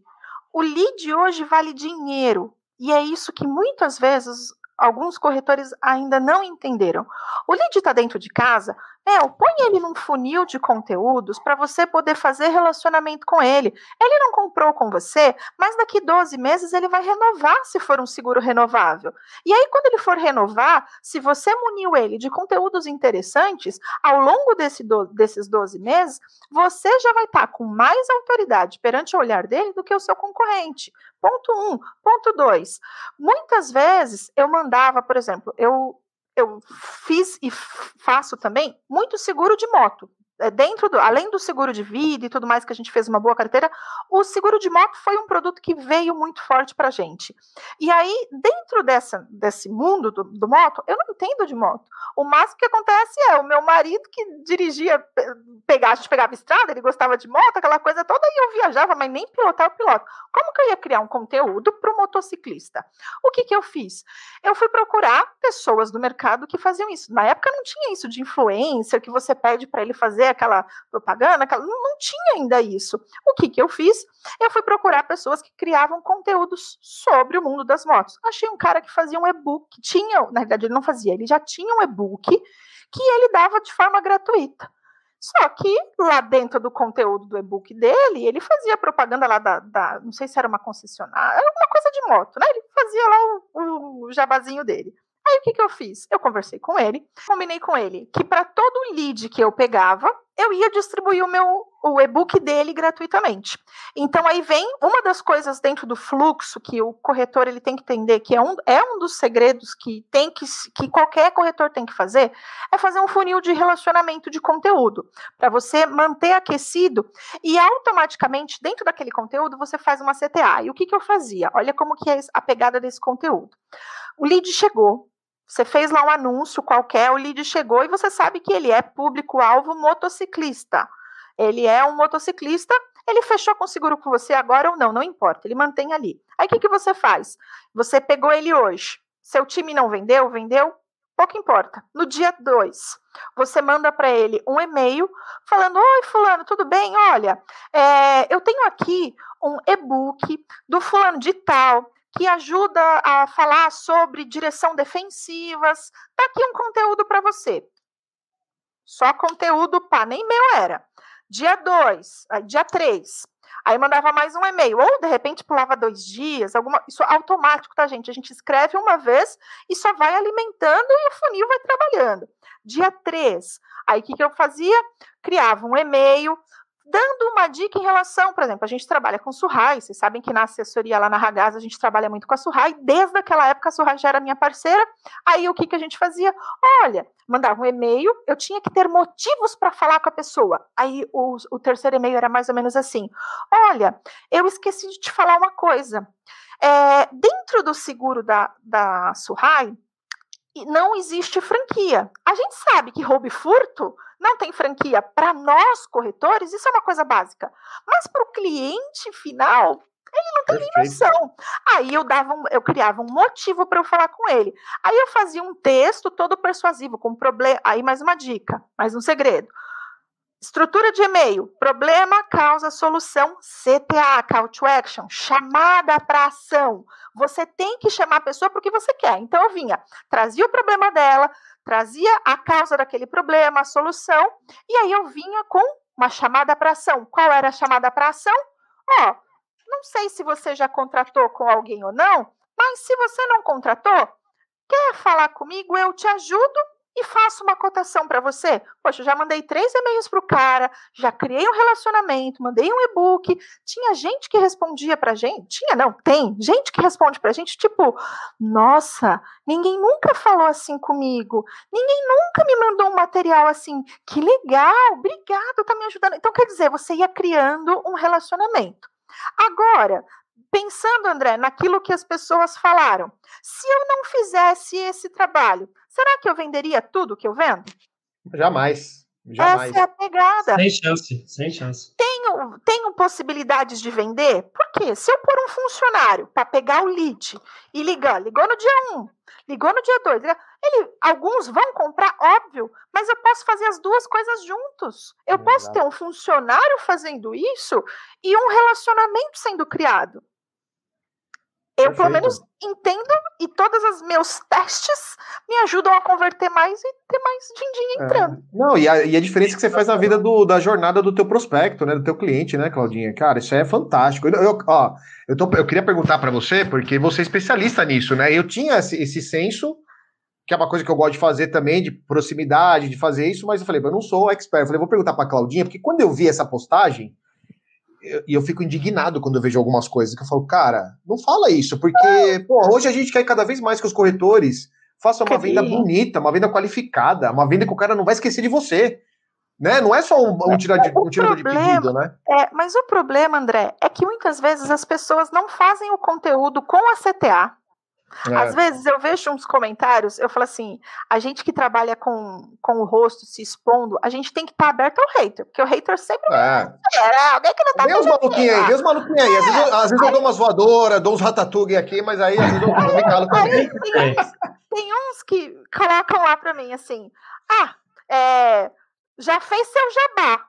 O lead hoje vale dinheiro. E é isso que muitas vezes alguns corretores ainda não entenderam. O lead está dentro de casa, meu, põe ele num funil de conteúdos para você poder fazer relacionamento com ele. Ele não comprou com você, mas daqui 12 meses ele vai renovar se for um seguro renovável. E aí, quando ele for renovar, se você muniu ele de conteúdos interessantes, ao longo desse do, desses 12 meses, você já vai estar tá com mais autoridade perante o olhar dele do que o seu concorrente. Ponto um. Ponto dois. Muitas vezes eu mandava, por exemplo, eu eu fiz e faço também muito seguro de moto. É, dentro do, além do seguro de vida e tudo mais que a gente fez uma boa carteira, o seguro de moto foi um produto que veio muito forte para a gente. E aí, dentro dessa, desse mundo do, do, moto, eu não entendo de moto. O máximo que acontece é o meu marido que dirigia, pegar, a gente pegava estrada, ele gostava de moto, aquela coisa toda, e eu viajava, mas nem pilotar o piloto. Como que eu ia criar um conteúdo para o motociclista? O que, que eu fiz? Eu fui procurar pessoas do mercado que faziam isso. Na época não tinha isso de influência, que você pede para ele fazer fazer aquela propaganda, aquela... Não, tinha ainda isso. O que, que eu fiz? Eu fui procurar pessoas que criavam conteúdos sobre o mundo das motos. Achei um cara que fazia um e-book, tinha, na verdade ele não fazia, ele já tinha um e-book que ele dava de forma gratuita. Só que lá dentro do conteúdo do e-book dele, ele fazia propaganda lá da, da, não sei se era uma concessionária, era uma coisa de moto, né? Ele fazia lá o, o jabazinho dele. Aí o que, que eu fiz? Eu conversei com ele, combinei com ele que para todo lead que eu pegava, eu ia distribuir o meu o e-book dele gratuitamente. Então aí vem uma das coisas dentro do fluxo que o corretor ele tem que entender que é um, é um dos segredos que tem que que qualquer corretor tem que fazer é fazer um funil de relacionamento de conteúdo para você manter aquecido e automaticamente dentro daquele conteúdo você faz uma CTA. E o que, que eu fazia? Olha como que é a pegada desse conteúdo. O lead chegou, você fez lá um anúncio qualquer, o lead chegou e você sabe que ele é público-alvo motociclista. Ele é um motociclista, ele fechou com seguro com você agora ou não, não importa, ele mantém ali. Aí o que, que você faz? Você pegou ele hoje. Seu time não vendeu, vendeu, pouco importa. No dia 2, você manda para ele um e-mail falando: Oi, Fulano, tudo bem? Olha, é, eu tenho aqui um e-book do Fulano de Tal que ajuda a falar sobre direção defensivas. Tá aqui um conteúdo para você. Só conteúdo, pá, nem meu era. Dia 2, dia 3. Aí mandava mais um e-mail, ou de repente pulava dois dias, alguma, isso é automático, tá, gente? A gente escreve uma vez e só vai alimentando e o funil vai trabalhando. Dia 3, aí o que, que eu fazia? Criava um e-mail dando uma dica em relação, por exemplo, a gente trabalha com Surrai, vocês sabem que na assessoria lá na Ragaz a gente trabalha muito com a Surrai, desde aquela época a Surrai já era minha parceira, aí o que, que a gente fazia? Olha, mandava um e-mail, eu tinha que ter motivos para falar com a pessoa, aí o, o terceiro e-mail era mais ou menos assim, olha, eu esqueci de te falar uma coisa, é, dentro do seguro da, da Surrai, não existe franquia. A gente sabe que roubo e furto não tem franquia. Para nós, corretores, isso é uma coisa básica. Mas para o cliente final, ele não tem nem noção. Aí eu dava um, eu criava um motivo para eu falar com ele. Aí eu fazia um texto todo persuasivo, com problema. Aí mais uma dica, mais um segredo. Estrutura de e-mail: problema, causa, solução, CTA, call to action, chamada para ação. Você tem que chamar a pessoa porque você quer. Então eu vinha, trazia o problema dela, trazia a causa daquele problema, a solução, e aí eu vinha com uma chamada para ação. Qual era a chamada para ação? Ó, não sei se você já contratou com alguém ou não, mas se você não contratou, quer falar comigo? Eu te ajudo e faço uma cotação para você. Poxa, já mandei três e-mails para o cara, já criei um relacionamento, mandei um e-book. Tinha gente que respondia para gente, tinha não, tem gente que responde para gente, tipo, nossa, ninguém nunca falou assim comigo, ninguém nunca me mandou um material assim, que legal, obrigado, tá me ajudando. Então, quer dizer, você ia criando um relacionamento. Agora, pensando, André, naquilo que as pessoas falaram, se eu não fizesse esse trabalho, será que eu venderia tudo que eu vendo? Jamais. Jamais. Essa é a pegada. Sem chance, sem chance. Tenho, tenho possibilidades de vender? Por quê? Se eu pôr um funcionário para pegar o lead e ligar, ligou no dia 1, ligou no dia 2, ele, alguns vão comprar, óbvio, mas eu posso fazer as duas coisas juntos. Eu Exato. posso ter um funcionário fazendo isso e um relacionamento sendo criado. Eu, Perfeito. pelo menos, entendo e todos os meus testes me ajudam a converter mais e ter mais din-din é. entrando. É. Não, e a, e a diferença que você faz na vida do, da jornada do teu prospecto, né? Do teu cliente, né, Claudinha? Cara, isso é fantástico. Eu, eu ó, eu, tô, eu queria perguntar para você, porque você é especialista nisso, né? Eu tinha esse, esse senso, que é uma coisa que eu gosto de fazer também, de proximidade, de fazer isso, mas eu falei, eu não sou expert. Eu falei, vou perguntar pra Claudinha, porque quando eu vi essa postagem, e eu, fico indignado quando eu vejo algumas coisas que eu falo, cara, não fala isso, porque pô, hoje a gente quer cada vez mais que os corretores façam uma venda bonita, uma venda qualificada, uma venda que o cara não vai esquecer de você. né? Não é só um, um, tira de, um tirador de pedido, né? É, mas o problema, André, é que muitas vezes as pessoas não fazem o conteúdo com a CTA. É. Às vezes eu vejo uns comentários, eu falo assim, a gente que trabalha com, com o rosto se expondo, a gente tem que estar tá aberto ao hater, porque o hater sempre é. é alguém que não tá Vê os maluquinhos aí, vê os maluquinhos aí. Às, vezes eu, às vezes eu dou umas voadoras, dou uns ratatougue aqui, mas aí às vezes eu, eu me calo também. Tem, tem uns que colocam lá pra mim assim, ah, é, já fez seu jabá.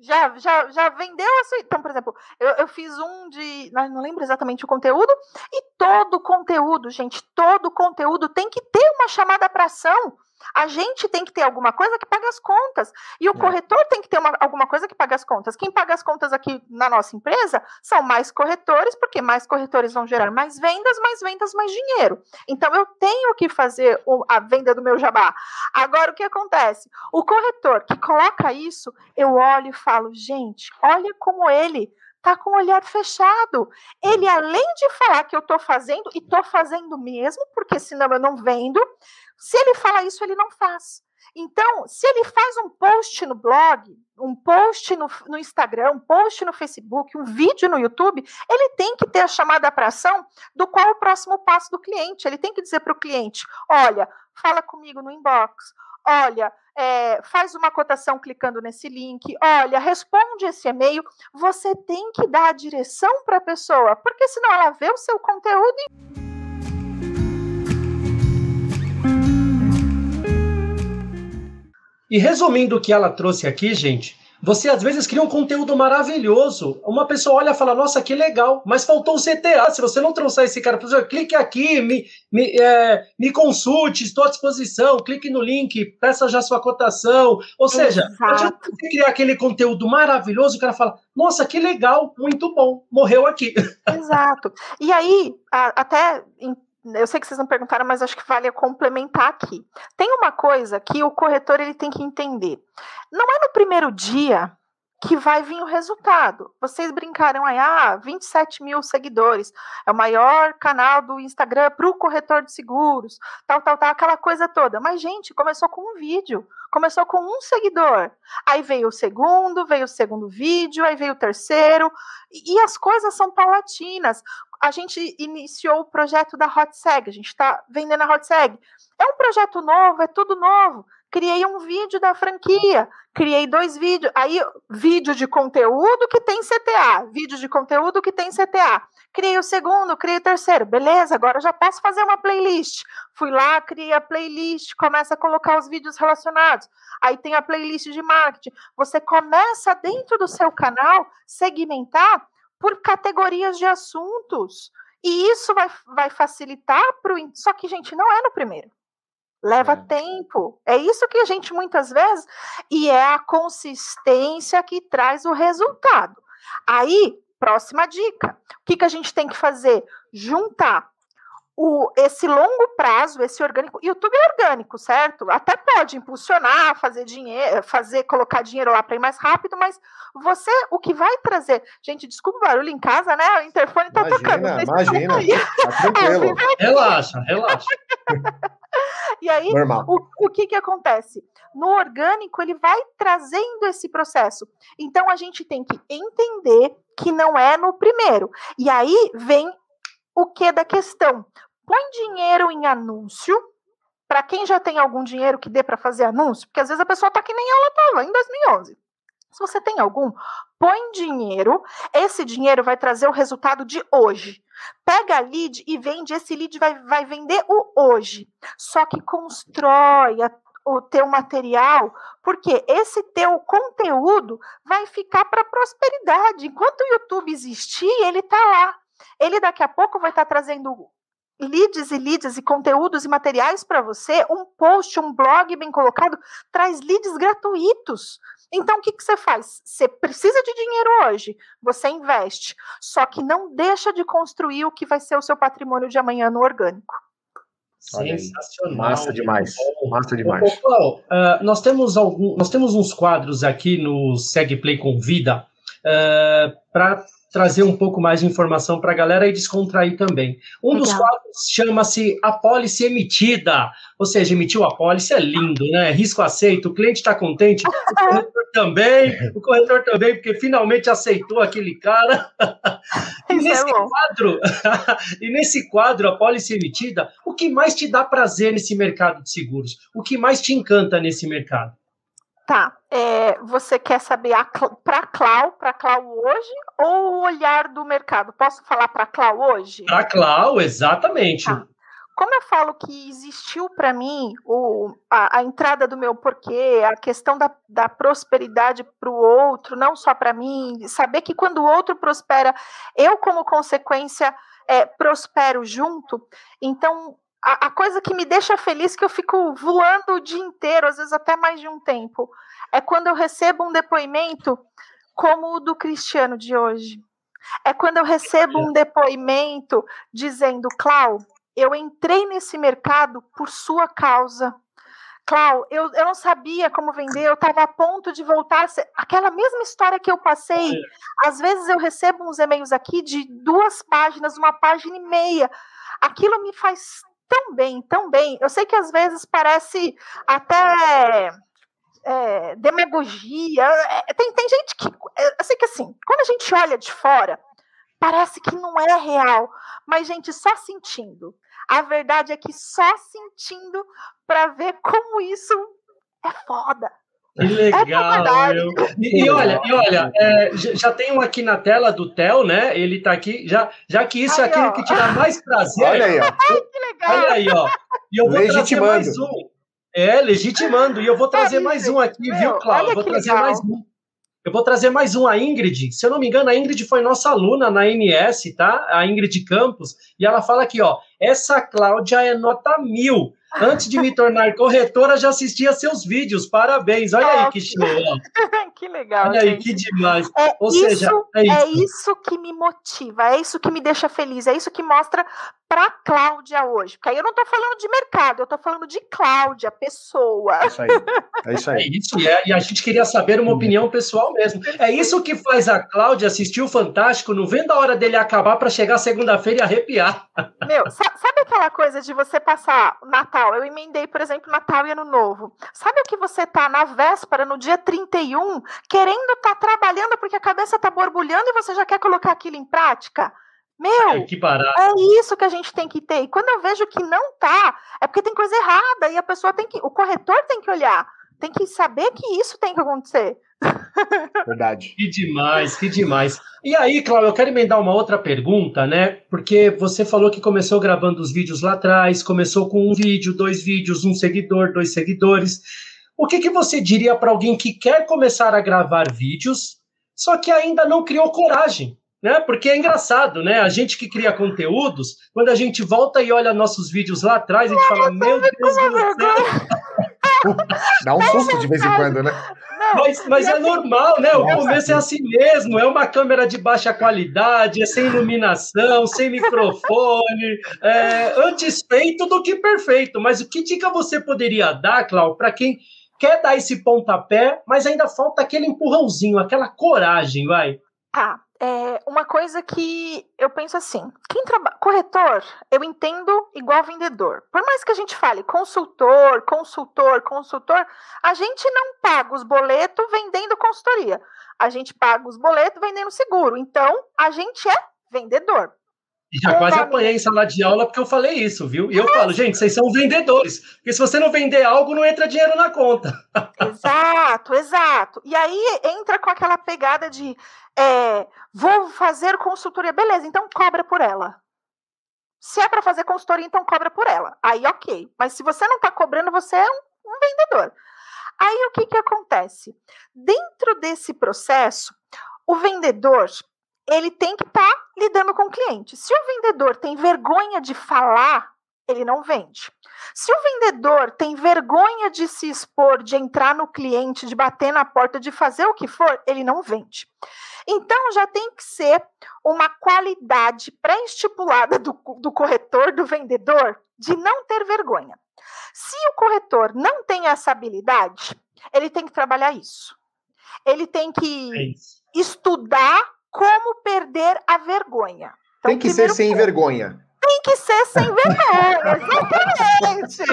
Já, já, já vendeu a sua. Então, por exemplo, eu, eu fiz um de. Não lembro exatamente o conteúdo, e todo conteúdo, gente, todo conteúdo tem que ter uma chamada para ação. A gente tem que ter alguma coisa que pague as contas. E o é. corretor tem que ter uma, alguma coisa que pague as contas. Quem paga as contas aqui na nossa empresa são mais corretores, porque mais corretores vão gerar mais vendas, mais vendas, mais dinheiro. Então eu tenho que fazer a venda do meu jabá. Agora o que acontece? O corretor que coloca isso, eu olho e falo, gente, olha como ele tá com o olhar fechado. Ele, além de falar que eu tô fazendo, e tô fazendo mesmo, porque senão eu não vendo, se ele fala isso, ele não faz. Então, se ele faz um post no blog, um post no, no, Instagram, um post no Facebook, um vídeo no YouTube, ele tem que ter a chamada para ação do qual é o próximo passo do cliente. Ele tem que dizer para o cliente: olha, fala comigo no inbox, olha, é, faz uma cotação clicando nesse link, olha, responde esse e-mail. Você tem que dar a direção para a pessoa, porque senão ela vê o seu conteúdo e E resumindo o que ela trouxe aqui, gente, você às vezes cria um conteúdo maravilhoso. Uma pessoa olha e fala, nossa, que legal, mas faltou o CTA. Se você não trouxer esse cara, clique aqui, me, me, é, me consulte, estou à disposição, clique no link, peça já sua cotação. Ou seja, você criar aquele conteúdo maravilhoso, o cara fala, nossa, que legal, muito bom, morreu aqui. Exato. E aí, até eu sei que vocês não perguntaram, mas acho que vale complementar aqui. Tem uma coisa que o corretor ele tem que entender. Não é no primeiro dia que vai vir o resultado. Vocês brincaram aí, ah, 27 mil seguidores, é o maior canal do Instagram para o corretor de seguros, tal, tal, tal, aquela coisa toda. Mas, gente, começou com um vídeo, começou com um seguidor. Aí veio o segundo, veio o segundo vídeo, aí veio o terceiro, e as coisas são paulatinas a gente iniciou o projeto da HotSeg, a gente está vendendo a HotSeg. É um projeto novo, é tudo novo. Criei um vídeo da franquia, criei dois vídeos, aí vídeo de conteúdo que tem CTA, vídeo de conteúdo que tem CTA. Criei o segundo, criei o terceiro, beleza, agora já posso fazer uma playlist. Fui lá, criei a playlist, começa a colocar os vídeos relacionados. Aí tem a playlist de marketing. Você começa dentro do seu canal segmentar por categorias de assuntos. E isso vai, vai facilitar para o. Só que, gente, não é no primeiro. Leva é. tempo. É isso que a gente muitas vezes. E é a consistência que traz o resultado. Aí, próxima dica: o que, que a gente tem que fazer? Juntar o, esse longo prazo, esse orgânico, YouTube é orgânico, certo? Até pode impulsionar, fazer dinheiro, fazer, colocar dinheiro lá para ir mais rápido, mas você, o que vai trazer, gente, desculpa o barulho em casa, né? O interfone tá imagina, tocando. Imagina, tá tranquilo. É, relaxa, relaxa. e aí, o, o que que acontece? No orgânico, ele vai trazendo esse processo. Então, a gente tem que entender que não é no primeiro. E aí vem o que da questão? põe dinheiro em anúncio, para quem já tem algum dinheiro que dê para fazer anúncio, porque às vezes a pessoa está que nem ela estava em 2011. Se você tem algum, põe dinheiro, esse dinheiro vai trazer o resultado de hoje. Pega a lead e vende, esse lead vai, vai vender o hoje. Só que constrói a, o teu material, porque esse teu conteúdo vai ficar para prosperidade. Enquanto o YouTube existir, ele está lá. Ele daqui a pouco vai estar tá trazendo leads e leads e conteúdos e materiais para você, um post, um blog bem colocado, traz leads gratuitos. Então, o que, que você faz? Você precisa de dinheiro hoje, você investe, só que não deixa de construir o que vai ser o seu patrimônio de amanhã no orgânico. Sensacional. Massa demais. Massa demais. Ô, Paulo, uh, nós, temos algum, nós temos uns quadros aqui no SegPlay Convida uh, para trazer um pouco mais de informação para a galera e descontrair também. Um Legal. dos quadros chama-se apólice emitida, ou seja, emitiu a apólice, é lindo, né? Risco aceito, o cliente está contente, o corretor também, o corretor também, porque finalmente aceitou aquele cara. e é nesse é quadro, e nesse quadro, apólice emitida, o que mais te dá prazer nesse mercado de seguros? O que mais te encanta nesse mercado? Tá. É, você quer saber para a Clau, para Clau hoje, ou o olhar do mercado? Posso falar para a Clau hoje? Para a Clau, exatamente. Tá. Como eu falo que existiu para mim o, a, a, entrada do meu porquê, a questão da, da prosperidade para o outro, não só para mim, saber que quando o outro prospera, eu, como consequência, é, prospero junto. Então, a, a, coisa que me deixa feliz, que eu fico voando o dia inteiro, às vezes até mais de um tempo, é quando eu recebo um depoimento como o do Cristiano de hoje. É quando eu recebo um depoimento dizendo, Clau, eu entrei nesse mercado por sua causa. Clau, eu, eu não sabia como vender, eu estava a ponto de voltar. Aquela mesma história que eu passei. Às vezes eu recebo uns e-mails aqui de duas páginas, uma página e meia. Aquilo me faz tão bem, tão bem. Eu sei que às vezes parece até é, demagogia. É, tem, tem gente que. Eu sei que assim, quando a gente olha de fora, parece que não é real. Mas, gente, só sentindo. A verdade é que só sentindo para ver como isso é foda. Que legal! É e, e, olha, e olha é, já tem um aqui na tela do Theo, né? Ele está aqui, já, já que isso é aí, é aquilo ó. que te dá mais prazer. Olha aí, ó. Ai, que legal! Olha aí, ó. E eu vou trazer mais um. É, legitimando. E eu vou trazer é mais um aqui, meu, viu, Cláudio? Vou trazer legal. mais um. Eu vou trazer mais um, a Ingrid. Se eu não me engano, a Ingrid foi nossa aluna na NS, tá? A Ingrid Campos. E ela fala aqui, ó. Essa Cláudia é nota mil. Antes de me tornar corretora, já assistia seus vídeos. Parabéns. Olha aí que show. que legal. Olha gente. aí que demais. É Ou isso, seja, é isso. é isso que me motiva, é isso que me deixa feliz, é isso que mostra para Cláudia hoje. Porque aí eu não estou falando de mercado, eu estou falando de Cláudia, pessoa. É isso aí. É isso aí. É isso, e, é, e a gente queria saber uma opinião pessoal mesmo. É isso que faz a Cláudia assistir o Fantástico, não vendo a hora dele acabar para chegar segunda-feira e arrepiar. Meu, sabe aquela coisa de você passar Natal? Eu emendei, por exemplo, Natal e Ano Novo. Sabe o que você tá na véspera, no dia 31, querendo estar tá trabalhando porque a cabeça tá borbulhando e você já quer colocar aquilo em prática? Meu, é, é isso que a gente tem que ter. E quando eu vejo que não tá, é porque tem coisa errada e a pessoa tem que, o corretor tem que olhar, tem que saber que isso tem que acontecer. Verdade. Que demais, que demais. E aí, Cláudio, eu quero emendar uma outra pergunta, né? Porque você falou que começou gravando os vídeos lá atrás, começou com um vídeo, dois vídeos, um seguidor, dois seguidores. O que, que você diria para alguém que quer começar a gravar vídeos, só que ainda não criou coragem? né? Porque é engraçado, né? A gente que cria conteúdos, quando a gente volta e olha nossos vídeos lá atrás, a gente fala, meu Deus do céu. Dá um susto de vez em quando, né? Mas, mas é normal, né? O começo é assim mesmo, é uma câmera de baixa qualidade, é sem iluminação, sem microfone, é, antes feito do que perfeito. Mas o que dica você poderia dar, Cláudio, para quem quer dar esse pontapé, mas ainda falta aquele empurrãozinho, aquela coragem, vai? Tá. É uma coisa que eu penso assim: quem trabalha. Corretor, eu entendo igual vendedor. Por mais que a gente fale consultor, consultor, consultor, a gente não paga os boletos vendendo consultoria. A gente paga os boletos vendendo seguro. Então, a gente é vendedor. E já quase apanhei em sala de aula porque eu falei isso, viu? E eu falo, gente, vocês são vendedores. Porque se você não vender algo, não entra dinheiro na conta. Exato, exato. E aí entra com aquela pegada de é, vou fazer consultoria, beleza, então cobra por ela. Se é para fazer consultoria, então cobra por ela. Aí, ok. Mas se você não está cobrando, você é um, um vendedor. Aí o que, que acontece? Dentro desse processo, o vendedor ele tem que estar tá lidando com o cliente. Se o vendedor tem vergonha de falar, ele não vende. Se o vendedor tem vergonha de se expor, de entrar no cliente, de bater na porta, de fazer o que for, ele não vende. Então já tem que ser uma qualidade pré-estipulada do, do corretor, do vendedor, de não ter vergonha. Se o corretor não tem essa habilidade, ele tem que trabalhar isso. ele tem que é estudar como perder a vergonha. Então, tem que ser sem ponto. vergonha. Tem que ser sem vergonha, exatamente.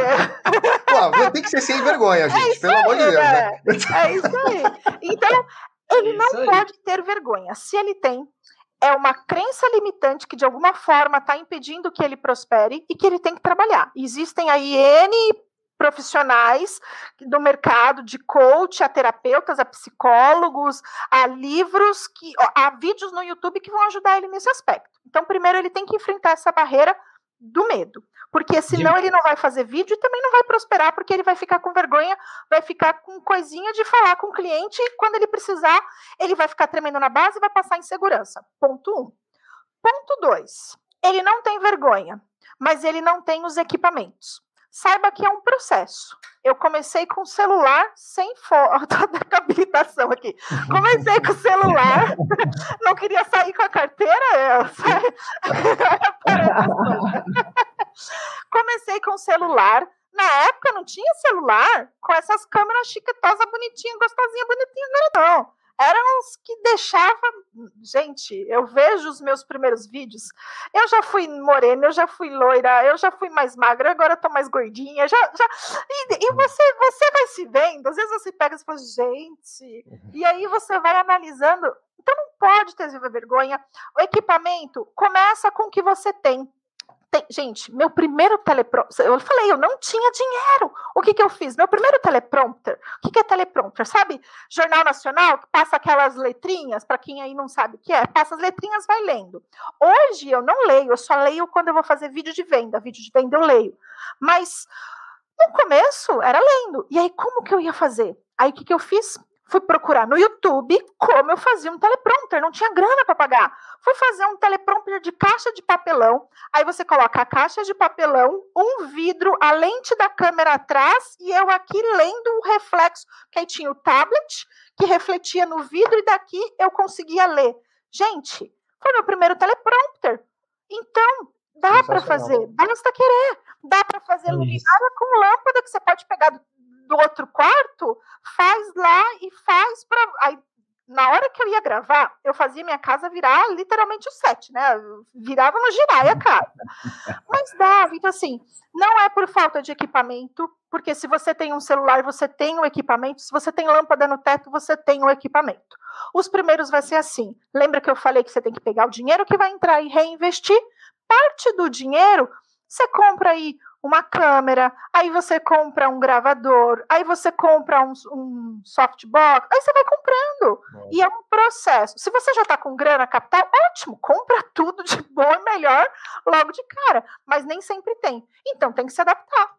Pô, tem que ser sem vergonha, gente, é pelo aí, amor de Deus. Né? É isso aí. Então, ele não pode ter vergonha. Se ele tem, é uma crença limitante que de alguma forma está impedindo que ele prospere e que ele tem que trabalhar. Existem aí N profissionais do mercado de coach, a terapeutas, a psicólogos, a livros que há vídeos no YouTube que vão ajudar ele nesse aspecto. Então, primeiro ele tem que enfrentar essa barreira do medo. Porque senão ele não vai fazer vídeo e também não vai prosperar, porque ele vai ficar com vergonha, vai ficar com coisinha de falar com o cliente e quando ele precisar, ele vai ficar tremendo na base e vai passar insegurança. Ponto um. Ponto dois. Ele não tem vergonha, mas ele não tem os equipamentos. Saiba que é um processo. Eu comecei com celular sem foto da habilitação aqui. Comecei com celular, não queria sair com a carteira, eu Comecei com celular. Na época não tinha celular com essas câmeras chiquetosas, bonitinhas, gostosinhas, bonitinhas, não era não. Eram os que deixava. Gente, eu vejo os meus primeiros vídeos. Eu já fui morena, eu já fui loira, eu já fui mais magra, agora eu tô mais gordinha. Já, já... E, e você, você vai se vendo. Às vezes você pega e fala, gente. E aí você vai analisando. Então não pode ter vergonha. O equipamento começa com o que você tem. Tem, gente, meu primeiro teleprompter, eu falei, eu não tinha dinheiro. O que, que eu fiz? Meu primeiro teleprompter, o que, que é teleprompter? Sabe, Jornal Nacional, que passa aquelas letrinhas, para quem aí não sabe o que é, passa as letrinhas, vai lendo. Hoje eu não leio, eu só leio quando eu vou fazer vídeo de venda. Vídeo de venda eu leio. Mas no começo era lendo. E aí, como que eu ia fazer? Aí o que, que eu fiz? Fui procurar no YouTube como eu fazia um teleprompter, não tinha grana para pagar. Fui fazer um teleprompter de caixa de papelão. Aí você coloca a caixa de papelão, um vidro, a lente da câmera atrás e eu aqui lendo o reflexo. Que aí tinha o tablet que refletia no vidro e daqui eu conseguia ler. Gente, foi meu primeiro teleprompter. Então, dá para fazer, basta querer. Dá para fazer luminária com lâmpada que você pode pegar do do outro quarto, faz lá e faz para. Aí, na hora que eu ia gravar, eu fazia minha casa virar literalmente o set, né? virava no girai a casa. Mas dava, então assim, não é por falta de equipamento, porque se você tem um celular, você tem o equipamento, se você tem lâmpada no teto, você tem o equipamento. Os primeiros vai ser assim. Lembra que eu falei que você tem que pegar o dinheiro que vai entrar e reinvestir? Parte do dinheiro, você compra aí uma câmera, aí você compra um gravador, aí você compra um, um softbox, aí você vai comprando. E é um processo. Se você já está com grana capital, ótimo, compra tudo de bom e melhor logo de cara. Mas nem sempre tem. Então tem que se adaptar.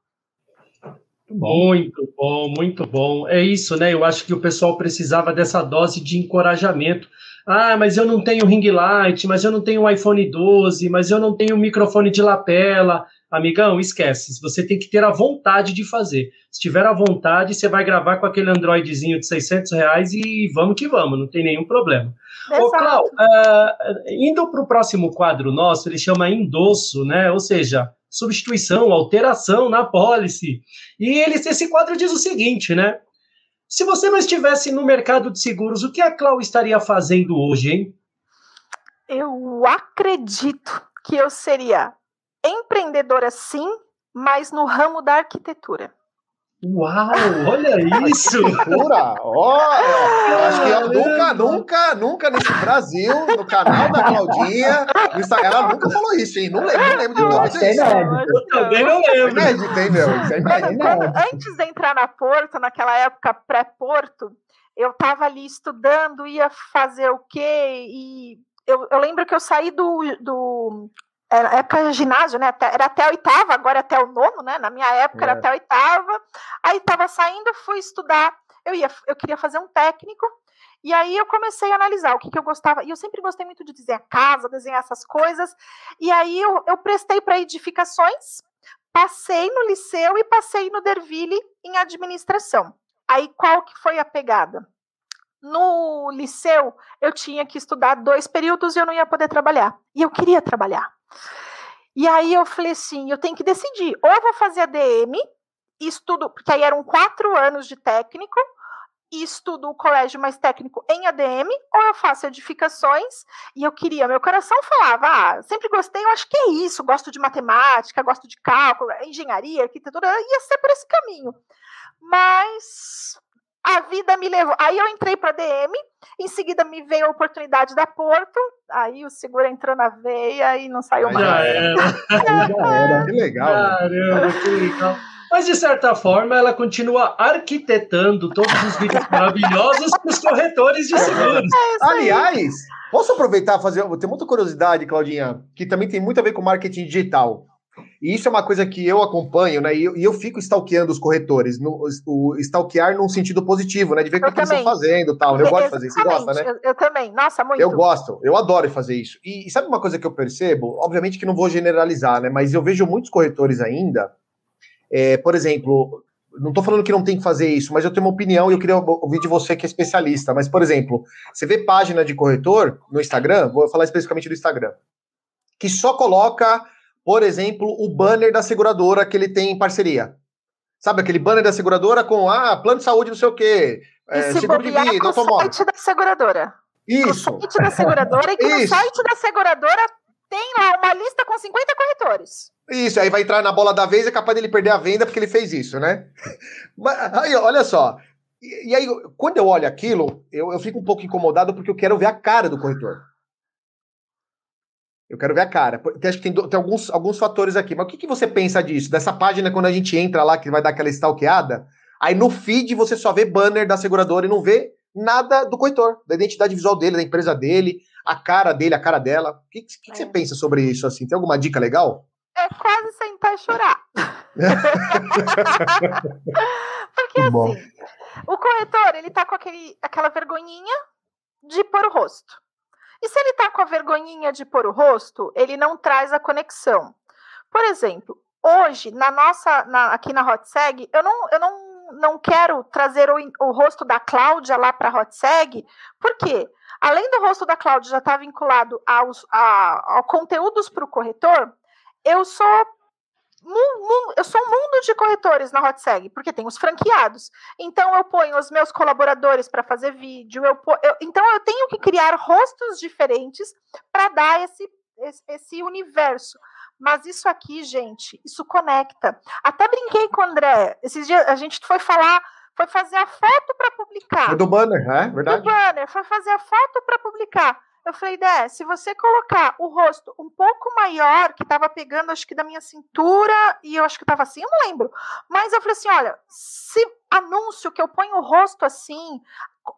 Muito bom, muito bom. É isso, né? Eu acho que o pessoal precisava dessa dose de encorajamento. Ah, mas eu não tenho ring light, mas eu não tenho iPhone 12, mas eu não tenho microfone de lapela amigão, esquece. Você tem que ter a vontade de fazer. Se tiver a vontade, você vai gravar com aquele Androidzinho de 600 reais e vamos que vamos, não tem nenhum problema. Exato. Ô, Clau, uh, indo para o próximo quadro nosso, ele chama endosso, né? Ou seja, substituição, alteração na policy. E ele, esse quadro diz o seguinte, né? Se você não estivesse no mercado de seguros, o que a Clau estaria fazendo hoje, hein? Eu acredito que eu seria empreendedora sim, mas no ramo da arquitetura. Uau, olha isso! Arquitetura, olha! Acho que eu nunca, nunca, nunca nesse Brasil, no canal da Claudinha, no Instagram, ela nunca falou isso, hein? Não lembro, não lembro de novo isso. Eu também não lembro. É inédito, hein, meu? Isso é inédito. Quando, antes de entrar na Porto, naquela época pré-Porto, eu estava ali estudando, ia fazer o quê? E eu, eu lembro que eu saí do, do era época de ginásio, né? Era até a oitava, agora é até o nono, né? Na minha época é. era até a oitava. Aí estava saindo, fui estudar. Eu ia, eu queria fazer um técnico. E aí eu comecei a analisar o que, que eu gostava. E eu sempre gostei muito de desenhar casa, desenhar essas coisas. E aí eu, eu prestei para edificações, passei no liceu e passei no Derville em administração. Aí qual que foi a pegada? No liceu, eu tinha que estudar dois períodos e eu não ia poder trabalhar. E eu queria trabalhar. E aí eu falei assim, eu tenho que decidir, ou eu vou fazer a DM, estudo, porque aí eram quatro anos de técnico, e estudo o colégio mais técnico em ADM, ou eu faço edificações, e eu queria, meu coração falava, ah, sempre gostei, eu acho que é isso, gosto de matemática, gosto de cálculo, engenharia, arquitetura, ia ser por esse caminho. Mas a vida me levou. Aí eu entrei para DM, em seguida me veio a oportunidade da Porto, aí o seguro entrou na veia e não saiu mais. Já era. Já era. Que legal. Caramba, que legal. Mas, de certa forma, ela continua arquitetando todos os vídeos maravilhosos para os corretores de seguros. É Aliás, posso aproveitar e fazer. Eu tenho muita curiosidade, Claudinha, que também tem muito a ver com marketing digital. E isso é uma coisa que eu acompanho, né? E eu, e eu fico stalkeando os corretores, no, o stalkear num sentido positivo, né? De ver o que, que eles estão fazendo tal. Eu gosto de fazer isso. Você gosta, né? Eu, eu, também. Nossa, muito. Eu gosto, eu adoro fazer isso. E, e, sabe uma coisa que eu percebo? Obviamente que não vou generalizar, né? Mas eu vejo muitos corretores ainda. É, por exemplo, não estou falando que não tem que fazer isso, mas eu tenho uma opinião e eu queria ouvir de você que é especialista. Mas, por exemplo, você vê página de corretor no Instagram, vou falar especificamente do Instagram, que só coloca por exemplo, o banner da seguradora que ele tem em parceria. Sabe aquele banner da seguradora com ah, plano de saúde, não sei o quê, é, seguro de vida, automóvel. site da seguradora. Isso. O site da seguradora e que Isso. no site da seguradora tem lá uma lista com 50 corretores. Isso, aí vai entrar na bola da vez e é capaz dele perder a venda porque ele fez isso, né? Mas aí, olha só. E, e aí, quando eu olho aquilo, eu, eu fico um pouco incomodado porque eu quero ver a cara do corretor. Eu quero ver a cara. Porque acho que tem, tem alguns, alguns fatores aqui. Mas o que, que você pensa disso? Dessa página, quando a gente entra lá, que vai dar aquela stalkeada, aí no feed você só vê banner da seguradora e não vê nada do corretor, da identidade visual dele, da empresa dele, a cara dele, a cara dela. O que, que, que é. você pensa sobre isso? assim? Tem alguma dica legal? É quase sentar e chorar. Porque assim, o corretor, ele tá com aquele, aquela vergonhinha de pôr o rosto. E se ele está com a vergonhinha de pôr o rosto, ele não traz a conexão. Por exemplo, hoje, na nossa, na, aqui na HotSeg, eu não, eu não, não quero trazer o, o rosto da Cláudia lá para a HotSeg, porque além do rosto da Cláudia já estar tá vinculado aos, a, a conteúdos para o corretor, eu sou eu sou um mundo de corretores na HotSeg, porque tem os franqueados. Então eu ponho os meus colaboradores para fazer vídeo, eu, eu, então eu tenho que criar rostos diferentes para dar esse, esse, esse, universo. Mas isso aqui, gente, isso conecta. Até brinquei com o André. Esses dias a gente foi falar, foi fazer a foto para publicar. Foi do banner, é verdade. Do banner, foi fazer a foto para publicar. Eu falei, Dé, se você colocar o rosto um pouco maior, que estava pegando, acho que da minha cintura, e eu acho que estava assim, eu não lembro. Mas eu falei assim: olha, se anúncio que eu ponho o rosto assim,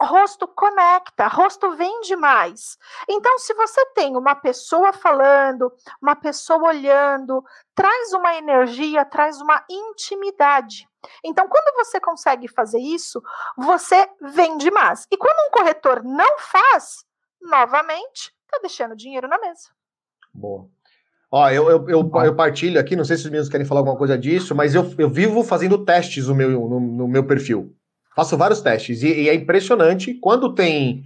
rosto conecta, rosto vende mais. Então, se você tem uma pessoa falando, uma pessoa olhando, traz uma energia, traz uma intimidade. Então, quando você consegue fazer isso, você vende mais. E quando um corretor não faz, novamente, está deixando dinheiro na mesa. Boa. Ó, eu, eu, eu, eu, partilho aqui, não sei se os meninos querem falar alguma coisa disso, mas eu, eu vivo fazendo testes no meu, no, no meu perfil. Faço vários testes e, e é impressionante quando tem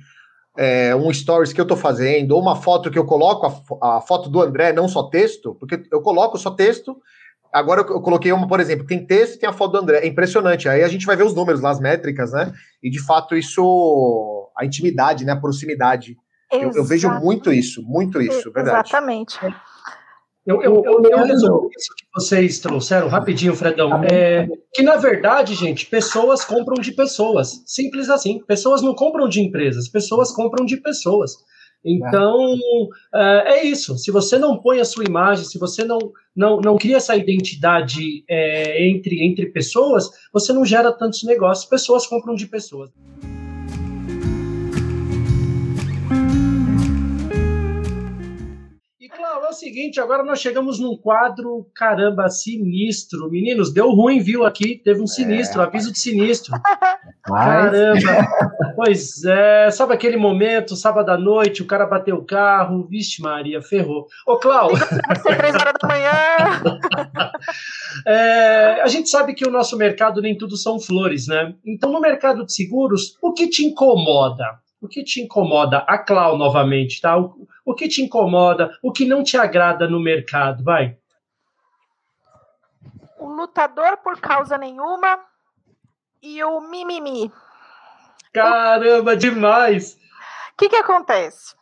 é, um stories que eu tô fazendo, ou uma foto que eu coloco, a, a, foto do André, não só texto, porque eu coloco só texto. Agora eu, eu coloquei uma, por exemplo, tem texto e tem a foto do André. É impressionante. Aí a gente vai ver os números lá, as métricas, né? E de fato isso, a intimidade, né? A proximidade eu, eu, vejo muito isso, muito isso, verdade. Exatamente. Eu, eu, eu, eu resolvo isso que vocês trouxeram rapidinho, Fredão. É, que na verdade, gente, pessoas compram de pessoas. Simples assim. Pessoas não compram de empresas, pessoas compram de pessoas. Então, é, é isso. Se você não põe a sua imagem, se você não, não, não cria essa identidade é, entre, entre pessoas, você não gera tantos negócios. Pessoas compram de pessoas. O seguinte, agora nós chegamos num quadro, caramba, sinistro. Meninos, deu ruim, viu aqui? Teve um sinistro, é. aviso de sinistro. Caramba! pois é, sabe aquele momento, sábado à noite, o cara bateu o carro, vixe Maria, ferrou. Ô, Clau! três horas da manhã! é, a gente sabe que o nosso mercado nem tudo são flores, né? Então, no mercado de seguros, o que te incomoda? O que te incomoda? A Clau novamente, tá? O, o que te incomoda? O que não te agrada no mercado? Vai. O lutador por causa nenhuma e o mimimi. Caramba, demais! O que, que acontece?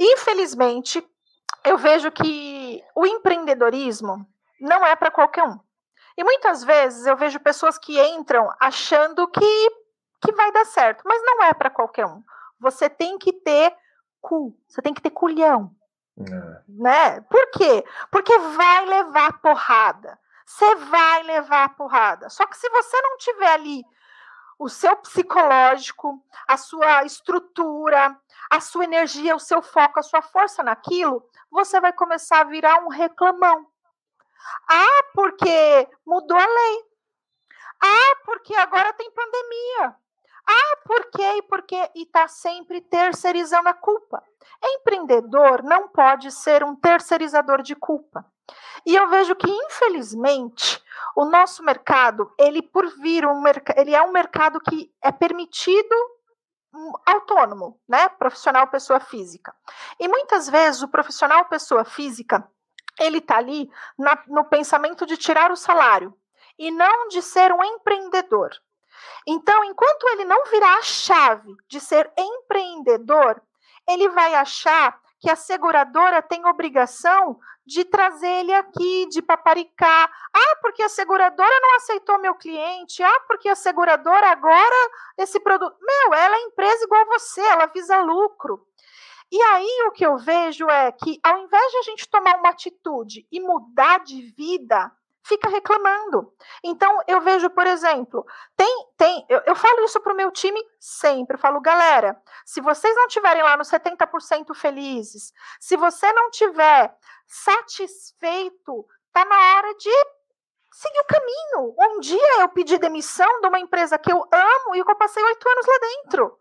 Infelizmente, eu vejo que o empreendedorismo não é para qualquer um. E muitas vezes eu vejo pessoas que entram achando que, que vai dar certo, mas não é para qualquer um. Você tem que ter cu, você tem que ter culhão. É. Né? Por quê? Porque vai levar porrada. Você vai levar porrada. Só que se você não tiver ali o seu psicológico, a sua estrutura, a sua energia, o seu foco, a sua força naquilo, você vai começar a virar um reclamão. Ah, porque mudou a lei. Ah, porque agora tem pandemia. Ah, por quê? E por quê? E está sempre terceirizando a culpa. Empreendedor não pode ser um terceirizador de culpa. E eu vejo que, infelizmente, o nosso mercado, ele por vir um ele é um mercado que é permitido hum, autônomo, né? Profissional pessoa física. E muitas vezes o profissional pessoa física, ele está ali na, no pensamento de tirar o salário e não de ser um empreendedor. Então, enquanto ele não virar a chave de ser empreendedor, ele vai achar que a seguradora tem obrigação de trazer ele aqui, de paparicar. Ah, porque a seguradora não aceitou meu cliente. Ah, porque a seguradora agora esse produto. Meu, ela é empresa igual você, ela visa lucro. E aí o que eu vejo é que, ao invés de a gente tomar uma atitude e mudar de vida, fica reclamando. Então, eu vejo, por exemplo, tem, tem, eu, eu falo isso para o meu time sempre, eu falo, galera, se vocês não tiverem lá no 70% felizes, se você não tiver satisfeito, tá na hora de seguir o caminho. Um dia eu pedi demissão de uma empresa que eu amo e que eu passei oito anos lá dentro.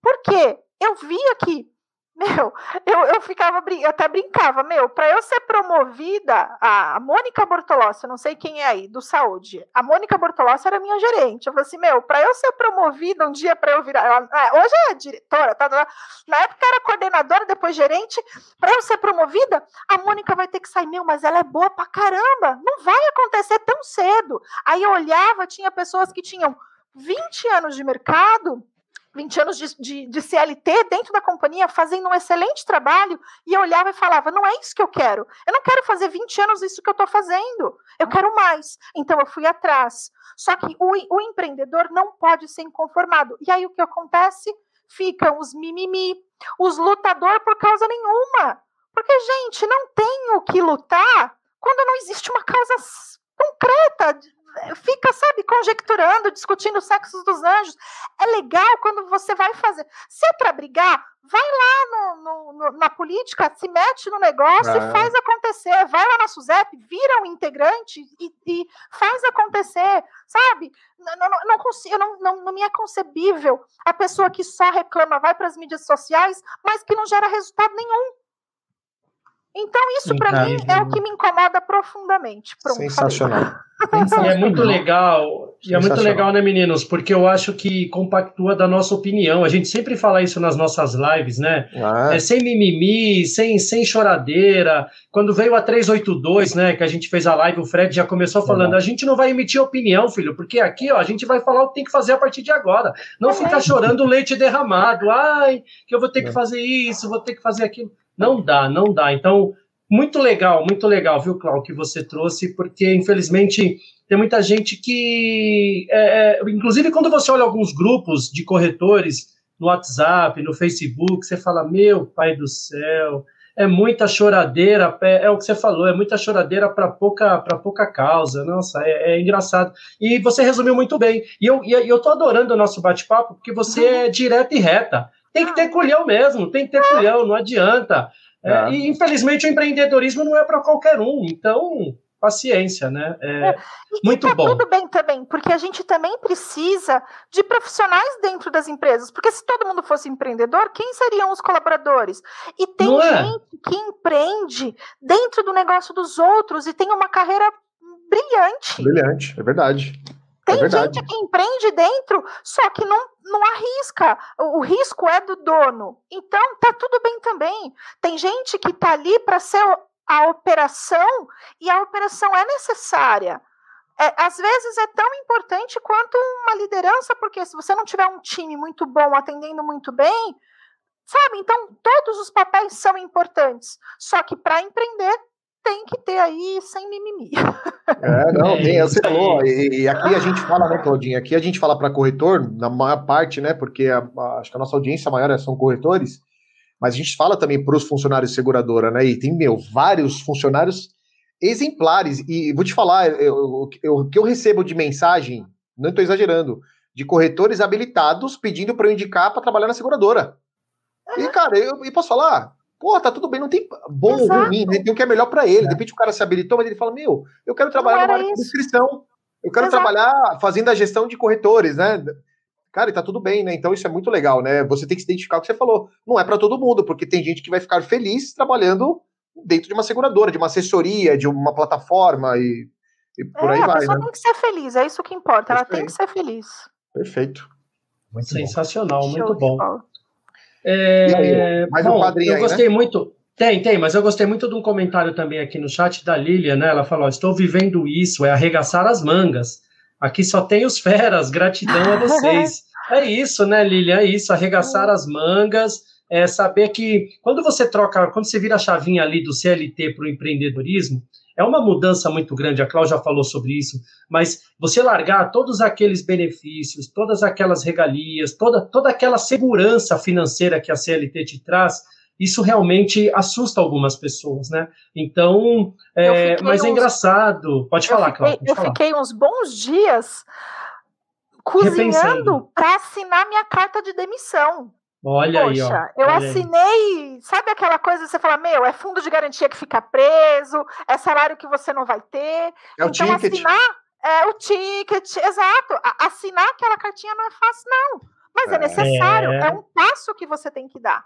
Por quê? Eu via que meu, eu, eu ficava, eu até brincava, meu, para eu ser promovida, a, Mônica Bortolossi, não sei quem é aí, do saúde, a Mônica Bortolossi era minha gerente. Eu falei assim, meu, para eu ser promovida um dia para eu virar, ela, é, hoje é diretora, tá, tá, na época era coordenadora, depois gerente, para eu ser promovida, a Mônica vai ter que sair, meu, mas ela é boa pra caramba, não vai acontecer tão cedo. Aí eu olhava, tinha pessoas que tinham 20 anos de mercado, 20 anos de, de, de, CLT dentro da companhia, fazendo um excelente trabalho, e eu olhava e falava: não é isso que eu quero. Eu não quero fazer 20 anos isso que eu estou fazendo. Eu quero mais. Então eu fui atrás. Só que o, o empreendedor não pode ser inconformado. E aí o que acontece? Ficam os mimimi, os lutador por causa nenhuma. Porque, gente, não tem o que lutar quando não existe uma causa concreta fica, sabe, conjecturando, discutindo o sexo dos anjos. É legal quando você vai fazer. Se é para brigar, vai lá no, no, no, na política, se mete no negócio é. e faz acontecer. Vai lá na SUSEP, vira um integrante e, e faz acontecer, sabe? Não, não, não, consigo, não, não, não me é concebível a pessoa que só reclama, vai para as mídias sociais, mas que não gera resultado nenhum. Então, isso para mim é o que me incomoda profundamente. Pronto, Sensacional. E é muito legal, e é muito legal, né, meninos? Porque eu acho que compactua da nossa opinião. A gente sempre fala isso nas nossas lives, né? Ah. É, sem mimimi, sem, sem choradeira. Quando veio a 382, né, que a gente fez a live, o Fred já começou falando: a gente não vai emitir opinião, filho, porque aqui, ó, a gente vai falar o que tem que fazer a partir de agora. Não é. ficar chorando leite derramado. Ai, que eu vou ter que é. fazer isso, vou ter que fazer aquilo. Não dá, não dá. Então, muito legal, muito legal, viu, Cláudio, que você trouxe, porque infelizmente tem muita gente que. É, é, inclusive, quando você olha alguns grupos de corretores no WhatsApp, no Facebook, você fala: Meu pai do céu, é muita choradeira, é, é o que você falou, é muita choradeira para pouca, pouca causa. Nossa, é, é, engraçado. E você resumiu muito bem. E eu, e eu tô adorando o nosso bate-papo, porque você é direta e reta. Tem que ter culhão mesmo, tem que ter culhão, não adianta. É, é. E infelizmente o empreendedorismo não é para qualquer um, então paciência, né? É, é. muito tá bom. Tudo bem também, porque a gente também precisa de profissionais dentro das empresas, porque se todo mundo fosse empreendedor, quem seriam os colaboradores? E tem não é? gente é? que empreende dentro do negócio dos outros e tem uma carreira brilhante. Brilhante, é verdade. Tem é gente que empreende dentro, só que não, não arrisca. O, o, risco é do dono. Então, tá tudo bem também. Tem gente que tá ali para ser a operação e a operação é necessária. é, às vezes é tão importante quanto uma liderança, porque se você não tiver um time muito bom, atendendo muito bem, sabe? Então, todos os papéis são importantes. Só que para empreender, tem que ter aí sem mimimi. É, não, é, tem, você falou, e, e, aqui a gente fala, né, Claudinha? Aqui a gente fala para corretor, na maior parte, né, porque a, a, acho que a nossa audiência maior é, são corretores, mas a gente fala também para os funcionários de seguradora, né, e tem, meu, vários funcionários exemplares, e vou te falar, o que eu recebo de mensagem, não estou exagerando, de corretores habilitados pedindo para eu indicar para trabalhar na seguradora. E, cara, eu, eu posso falar, Pô, tá tudo bem, não tem bom ou ruim, né? tem o que é melhor para ele. De repente o cara se habilitou, mas ele fala: Meu, eu quero trabalhar na área de inscrição, eu quero Exato. trabalhar fazendo a gestão de corretores, né? Cara, e tá tudo bem, né? Então isso é muito legal, né? Você tem que se identificar o que você falou. Não é para todo mundo, porque tem gente que vai ficar feliz trabalhando dentro de uma seguradora, de uma assessoria, de uma plataforma e, e por é, aí vai. A pessoa né? tem que ser feliz, é isso que importa, ela tem que ser feliz. Perfeito. Muito Sensacional, bom. muito bom. É, mais um quadrinho eu gostei né? muito. Tem, tem, mas eu gostei muito de um comentário também aqui no chat da Lilian, né? Ela falou: Estou vivendo isso, é arregaçar as mangas. Aqui só tem os feras, gratidão a vocês. é isso, né, Lilian? É isso, arregaçar as mangas, é saber que quando você troca, quando você vira a chavinha ali do CLT para o empreendedorismo, é uma mudança muito grande, a Cláudia falou sobre isso, mas você largar todos aqueles benefícios, todas aquelas regalias, toda, toda aquela segurança financeira que a CLT te traz, isso realmente assusta algumas pessoas, né? Então, é, mas é engraçado. Pode falar, Cláudia. Eu falar. fiquei uns bons dias cozinhando para assinar minha carta de demissão. Olha Poxa, aí, ó. eu assinei, aí. sabe aquela coisa que você fala, meu, é fundo de garantia que fica preso, é salário que você não vai ter. É então, ticket. assinar é o ticket, exato. Assinar aquela cartinha não é fácil, não. Mas é, é necessário, é... é um passo que você tem que dar.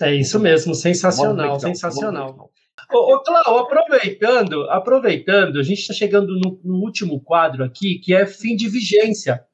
É isso mesmo, sensacional, sensacional. Ô, ô Cláudio, aproveitando, aproveitando, a gente está chegando no, no, último quadro aqui, que é fim de vigência.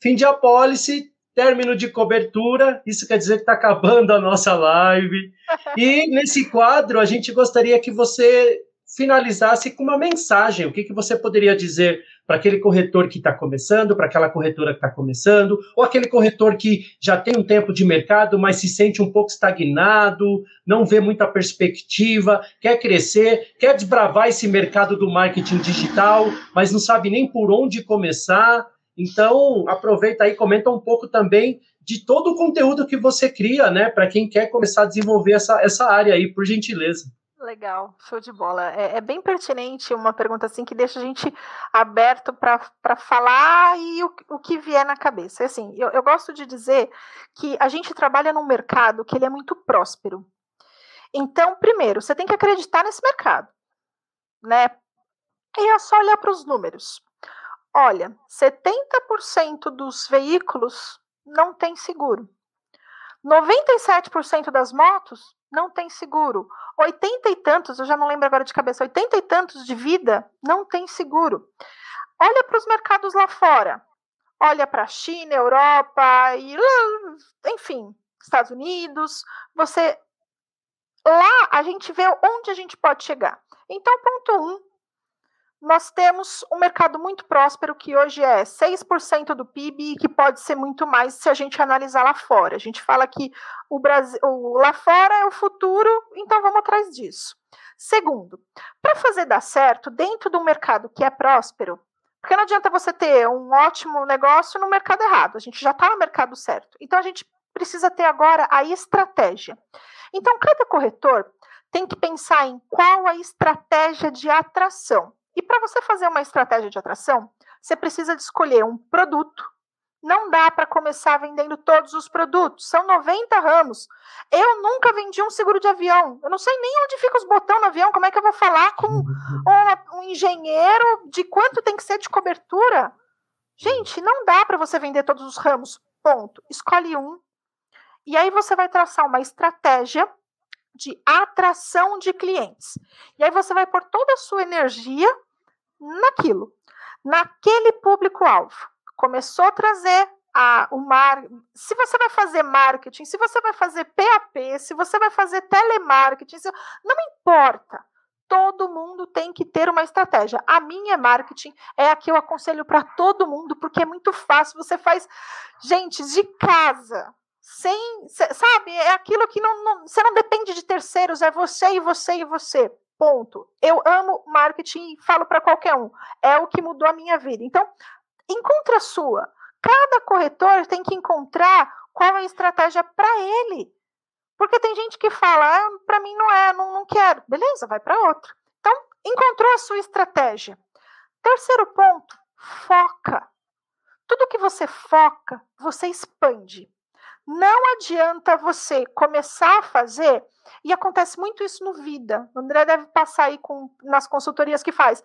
Fim de apólice término de cobertura, isso quer dizer que está acabando a nossa live. E nesse quadro, a gente gostaria que você finalizasse com uma mensagem. O que, que você poderia dizer para aquele corretor que está começando, para aquela corretora que está começando, ou aquele corretor que já tem um tempo de mercado, mas se sente um pouco estagnado, não vê muita perspectiva, quer crescer, quer desbravar esse mercado do marketing digital, mas não sabe nem por onde começar. Então, aproveita aí, comenta um pouco também de todo o conteúdo que você cria, né, para quem quer começar a desenvolver essa, essa área aí, por gentileza. Legal, show de bola. É, é bem pertinente uma pergunta assim que deixa a gente aberto para falar e o, o que vier na cabeça. Assim, eu, eu gosto de dizer que a gente trabalha num mercado que ele é muito próspero. Então, primeiro, você tem que acreditar nesse mercado, né? E é só olhar para os números. Olha, 70% dos veículos não tem seguro. 97% das motos não tem seguro. 80 e tantos, eu já não lembro agora de cabeça, 80 e tantos de vida não tem seguro. Olha para os mercados lá fora. Olha para a China, Europa e enfim, Estados Unidos. Você lá a gente vê onde a gente pode chegar. Então, ponto um, nós temos um mercado muito próspero que hoje é 6% do PIB e que pode ser muito mais se a gente analisar lá fora. A gente fala que o Brasil, lá fora é o futuro, então vamos atrás disso. Segundo, para fazer dar certo dentro de um mercado que é próspero, porque não adianta você ter um ótimo negócio no mercado errado, a gente já está no mercado certo. Então a gente precisa ter agora a estratégia. Então, cada corretor tem que pensar em qual a estratégia de atração. E para você fazer uma estratégia de atração, você precisa de escolher um produto. Não dá para começar vendendo todos os produtos, são 90 ramos. Eu nunca vendi um seguro de avião. Eu não sei nem onde fica os botões no avião. Como é que eu vou falar com um, um engenheiro de quanto tem que ser de cobertura? Gente, não dá para você vender todos os ramos. Ponto. Escolhe um. E aí você vai traçar uma estratégia de atração de clientes. E aí você vai pôr toda a sua energia naquilo, naquele público-alvo. Começou a trazer a, o mar... Se você vai fazer marketing, se você vai fazer PAP, se você vai fazer telemarketing, se... não importa. todo mundo tem que ter uma estratégia. A minha marketing é a que eu aconselho para todo mundo, porque é muito fácil. Você faz, gente, de casa, sem, sabe, é aquilo que não, não, você não depende de terceiros, é você e você e você. Ponto. Eu amo marketing e falo para qualquer um. É o que mudou a minha vida. Então, encontra a sua. Cada corretor tem que encontrar qual é a estratégia para ele. Porque tem gente que fala, ah, para mim não é, não, não quero. Beleza, vai para outro. Então, encontrou a sua estratégia. Terceiro ponto, foca. Tudo que você foca, você expande. Não adianta você começar a fazer, e acontece muito isso no Vida. O André deve passar aí com, nas consultorias que faz.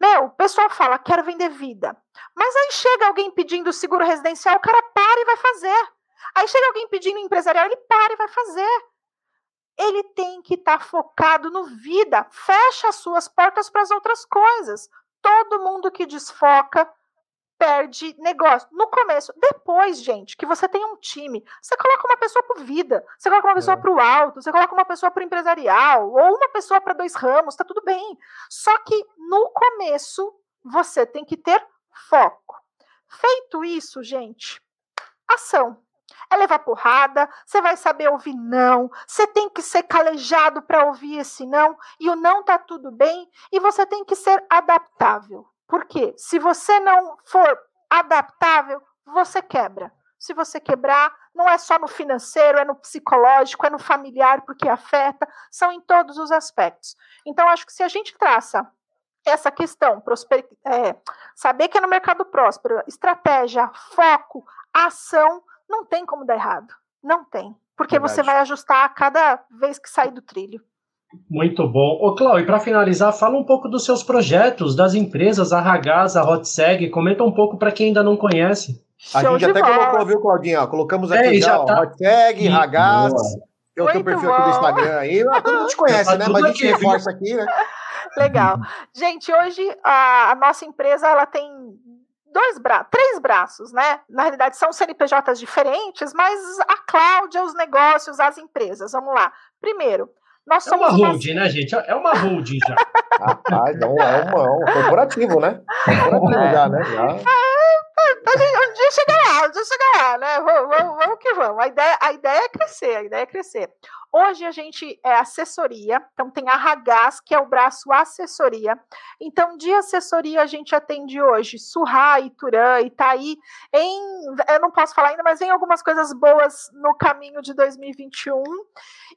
Meu, o pessoal fala, quero vender vida. Mas aí chega alguém pedindo seguro residencial, o cara para e vai fazer. Aí chega alguém pedindo empresarial, ele para e vai fazer. Ele tem que estar tá focado no vida. Fecha as suas portas para as outras coisas. Todo mundo que desfoca perde negócio. No começo, depois, gente, que você tem um time, você coloca uma pessoa para vida, você coloca uma pessoa é. para o alto, você coloca uma pessoa para o empresarial, ou uma pessoa para dois ramos, tá tudo bem. Só que no começo, você tem que ter foco. Feito isso, gente, ação. É levar porrada, você vai saber ouvir não, você tem que ser calejado para ouvir esse não, e o não tá tudo bem, e você tem que ser adaptável. Porque se você não for adaptável, você quebra. Se você quebrar, não é só no financeiro, é no psicológico, é no familiar, porque afeta, são em todos os aspectos. Então, acho que se a gente traça essa questão, prosper, é, saber que é no mercado próspero, estratégia, foco, ação, não tem como dar errado. Não tem. Porque Verdade. você vai ajustar a cada vez que sair do trilho. Muito bom. Ô, Cláudio, e para finalizar, fala um pouco dos seus projetos, das empresas, a Ragaz, a Hotseg, comenta um pouco para quem ainda não conhece. A gente até colocou, viu, Claudinha? Colocamos é, aqui é, já, tá... Hotseg, Ragaz, tem o teu perfil aqui do Instagram aí. Todo mundo te conhece, tá né? Mas a gente reforça aqui, né? Legal. Gente, hoje a, a nossa empresa ela tem dois braços, três braços, né? Na realidade, são CNPJs diferentes, mas a Cláudia, os negócios, as empresas. Vamos lá. Primeiro, nós é uma holding, uma... né, gente? É uma holding já. Rapaz, é um, é um, é um corporativo, né? Corporativo é. já, né? Já. É, um dia chega lá, um dia chega lá, né? Vamos, vamos, vamos que vamos. A ideia, a ideia é crescer, a ideia é crescer. Hoje a gente é assessoria, então tem a Ragaz, que é o braço assessoria. Então, de assessoria, a gente atende hoje Surra, Iturã, Itaí, em, eu não posso falar ainda, mas vem algumas coisas boas no caminho de 2021.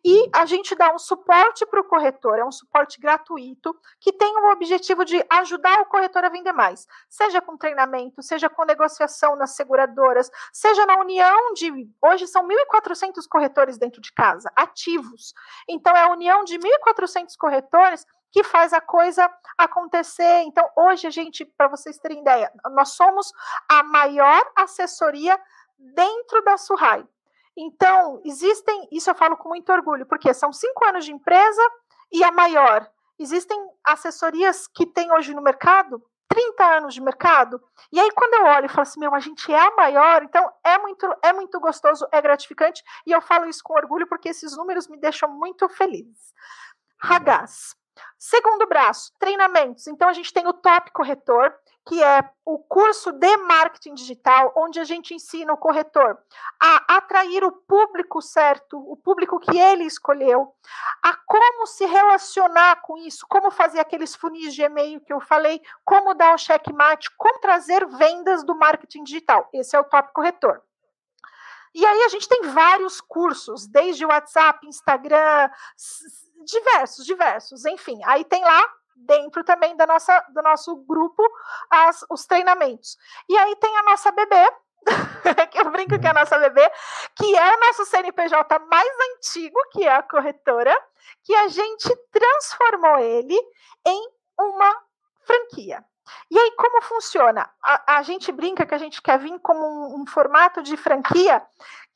E a gente dá um suporte para o corretor, é um suporte gratuito, que tem o objetivo de ajudar o corretor a vender mais, seja com treinamento, seja com negociação nas seguradoras, seja na união de. Hoje são 1.400 corretores dentro de casa, ativos. Então, é a união de 1.400 corretores que faz a coisa acontecer. Então, hoje, a gente, para vocês terem ideia, nós somos a maior assessoria dentro da Surrai. Então, existem, isso eu falo com muito orgulho, porque são cinco anos de empresa e a maior. Existem assessorias que tem hoje no mercado 30 anos de mercado. E aí, quando eu olho e falo assim, meu, a gente é a maior, então é muito, é muito gostoso, é gratificante, e eu falo isso com orgulho porque esses números me deixam muito feliz. Ragaz. Segundo braço, treinamentos. Então, a gente tem o Top Corretor, que é o curso de marketing digital, onde a gente ensina o corretor a atrair o público certo, o público que ele escolheu, a como se relacionar com isso, como fazer aqueles funis de e-mail que eu falei, como dar o checkmate, como trazer vendas do marketing digital. Esse é o Top Corretor. E aí a gente tem vários cursos, desde WhatsApp, Instagram, diversos, diversos, enfim. Aí tem lá dentro também da nossa, do nosso grupo as, os treinamentos. E aí tem a nossa bebê, que eu brinco que é a nossa bebê, que é o nosso CNPJ mais antigo, que é a corretora, que a gente transformou ele em uma franquia. E aí, como funciona? A, a gente brinca que a gente quer vir como um, um formato de franquia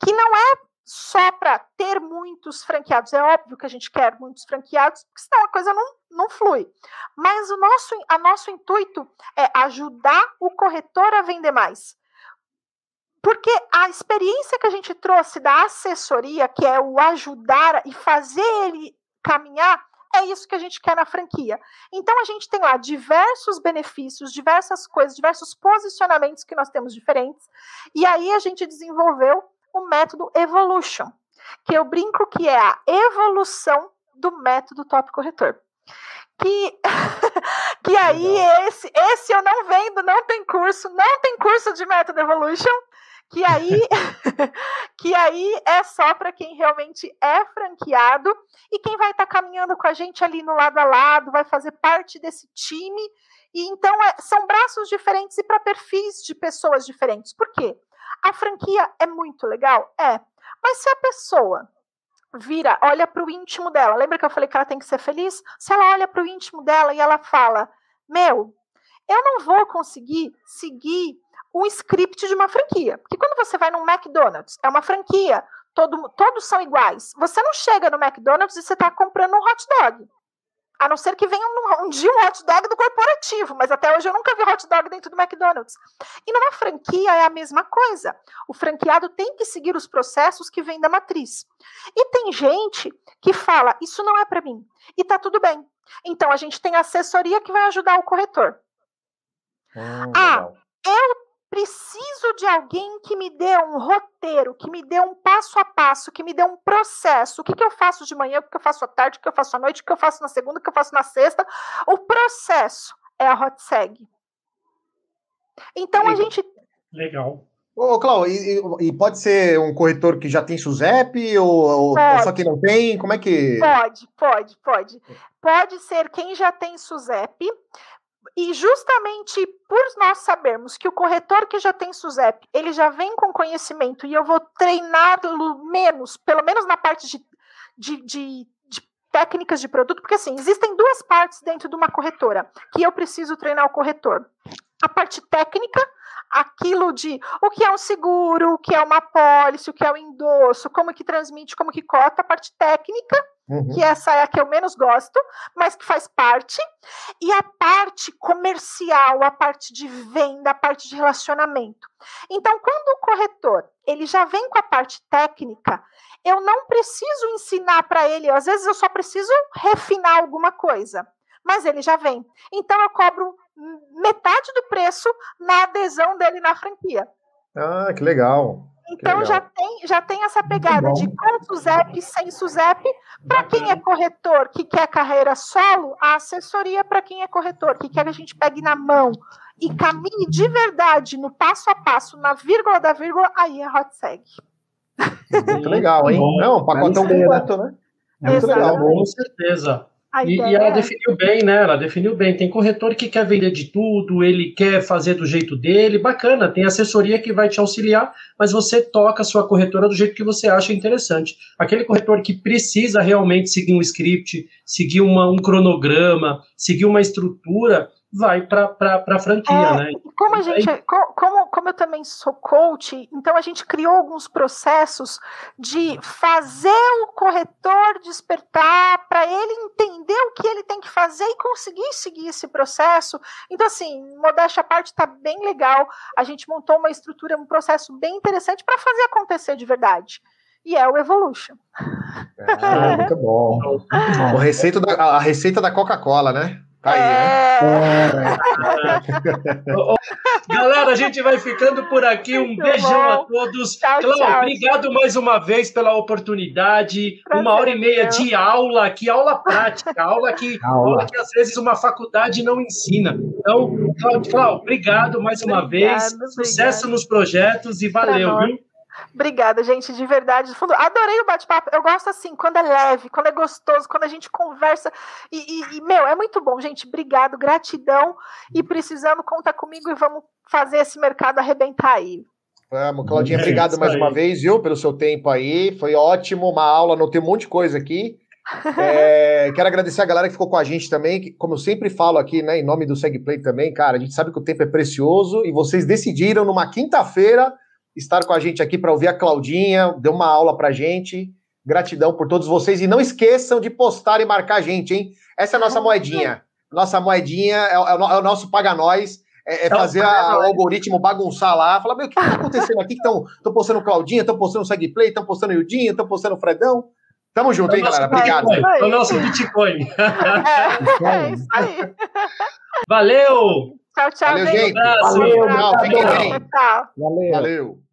que não é só para ter muitos franqueados. É óbvio que a gente quer muitos franqueados, porque senão a coisa não, não flui. Mas o nosso, a nosso intuito é ajudar o corretor a vender mais. Porque a experiência que a gente trouxe da assessoria, que é o ajudar e fazer ele caminhar, é isso que a gente quer na franquia. Então a gente tem lá diversos benefícios, diversas coisas, diversos posicionamentos que nós temos diferentes. E aí a gente desenvolveu o método Evolution, que eu brinco que é a evolução do método top corretor. Que, que aí esse, esse eu não vendo, não tem curso, não tem curso de método Evolution, que aí, que aí é só para quem realmente é franqueado e quem vai estar tá caminhando com a gente ali no lado a lado, vai fazer parte desse time. E então é, são braços diferentes e para perfis de pessoas diferentes. Por quê? A franquia é muito legal? É. Mas se a pessoa vira, olha para o íntimo dela, lembra que eu falei que ela tem que ser feliz? Se ela olha para o íntimo dela e ela fala: Meu, eu não vou conseguir seguir um script de uma franquia. Porque quando você vai num McDonald's, é uma franquia, todo, todos são iguais. Você não chega no McDonald's e você está comprando um hot dog. A não ser que venha um, um, dia um hot dog do corporativo, mas até hoje eu nunca vi hot dog dentro do McDonald's. E numa franquia é a mesma coisa. O franqueado tem que seguir os processos que vêm da matriz. E tem gente que fala: Isso não é para mim. E tá tudo bem. Então a gente tem assessoria que vai ajudar o corretor. Hum, ah, eu preciso de alguém que me dê um roteiro, que me dê um passo a passo, que me dê um processo. O que, que eu faço de manhã, o que eu faço à tarde, o que eu faço à noite, o que eu faço na segunda, o que eu faço na sexta. O processo é a HotSeg. Então Legal. a gente. Legal. Ô, Clau, e, e, pode ser um corretor que já tem SUSEP ou, ou, só que não tem? Como é que. Pode, pode, pode. Pode ser quem já tem SUSEP. E justamente por nós sabermos que o corretor que já tem SUSEP, ele já vem com conhecimento e eu vou treiná-lo menos, pelo menos na parte de, de, de, de técnicas de produto, porque assim, existem duas partes dentro de uma corretora que eu preciso treinar o corretor. A parte técnica, aquilo de o que é um seguro, o que é uma pólice, o que é um endosso, como que transmite, como que cota, a parte técnica, uhum. que essa é a que eu menos gosto, mas que faz parte, e a parte comercial, a parte de venda, a parte de relacionamento. Então, quando o corretor ele já vem com a parte técnica, eu não preciso ensinar para ele, às vezes eu só preciso refinar alguma coisa mas ele já vem. Então eu cobro metade do preço na adesão dele na franquia. Ah, que legal. Então que legal. já tem já tem essa pegada de com SUSEP, sem SUSEP. Para quem é corretor que quer carreira solo, a assessoria para quem é corretor que quer que a gente pegue na mão e caminhe de verdade no passo a passo, na vírgula da vírgula, aí é HotSeg. Muito legal, hein? Não, um pacotão completo, né? É muito legal, com certeza. E, e, ela é... definiu bem, né? Ela definiu bem. Tem corretor que quer vender de tudo, ele quer fazer do jeito dele, bacana. Tem assessoria que vai te auxiliar, mas você toca a sua corretora do jeito que você acha interessante. Aquele corretor que precisa realmente seguir um script, seguir uma, um cronograma, seguir uma estrutura, vai para a franquia, é, né? Como a gente, como, como eu também sou coach, então a gente criou alguns processos de fazer o corretor despertar para ele entender o que ele tem que fazer e conseguir seguir esse processo. Então, assim, modéstia à parte está bem legal. A gente montou uma estrutura, um processo bem interessante para fazer acontecer de verdade e é o Evolution. Ah, muito bom. Receita da, a receita da Coca-Cola, né? Tá aí, né? É. Galera, a gente vai ficando por aqui. Um Muito beijão bom. a todos. Tchau, Clau, tchau. obrigado mais uma vez pela oportunidade. Prazer, uma hora e meia meu. de aula aqui, aula prática, aula que, aula. aula que às vezes uma faculdade não ensina. Então, Cláudio, obrigado mais uma obrigado, vez. Obrigado. Sucesso nos projetos e valeu, viu? Obrigada, gente, de verdade, de fundo. Adorei o bate-papo. Eu gosto assim, quando é leve, quando é gostoso, quando a gente conversa. E, e, e, meu, é muito bom, gente. Obrigado, gratidão. E precisando, conta comigo e vamos fazer esse mercado arrebentar aí. Vamos, Claudinha, obrigado mais uma vez, viu, pelo seu tempo aí. Foi ótimo, uma aula, anotei um monte de coisa aqui. É, quero agradecer a galera que ficou com a gente também, que, como eu sempre falo aqui, né, em nome do SegPlay também, cara, a gente sabe que o tempo é precioso e vocês decidiram numa quinta-feira estar com a gente aqui para ouvir a Claudinha, deu uma aula para gente. Gratidão por todos vocês. E não esqueçam de postar e marcar a gente, hein? Essa é a nossa moedinha. Nossa moedinha é, o, é o nosso paga nós. É, é fazer a, o algoritmo bagunçar lá. Falar, meu, o que está acontecendo aqui? Estão postando Claudinha, estão postando o Segplay, estão postando o Yudinha, estão postando o Fredão. Tamo junto, hein, galera? Obrigado. É o nosso Bitcoin. É, é isso aí. Valeu! Tchau, tchau, Valeu, gente. Um abraço. Valeu, tchau, fiquem bem. Tchau. Valeu. Valeu.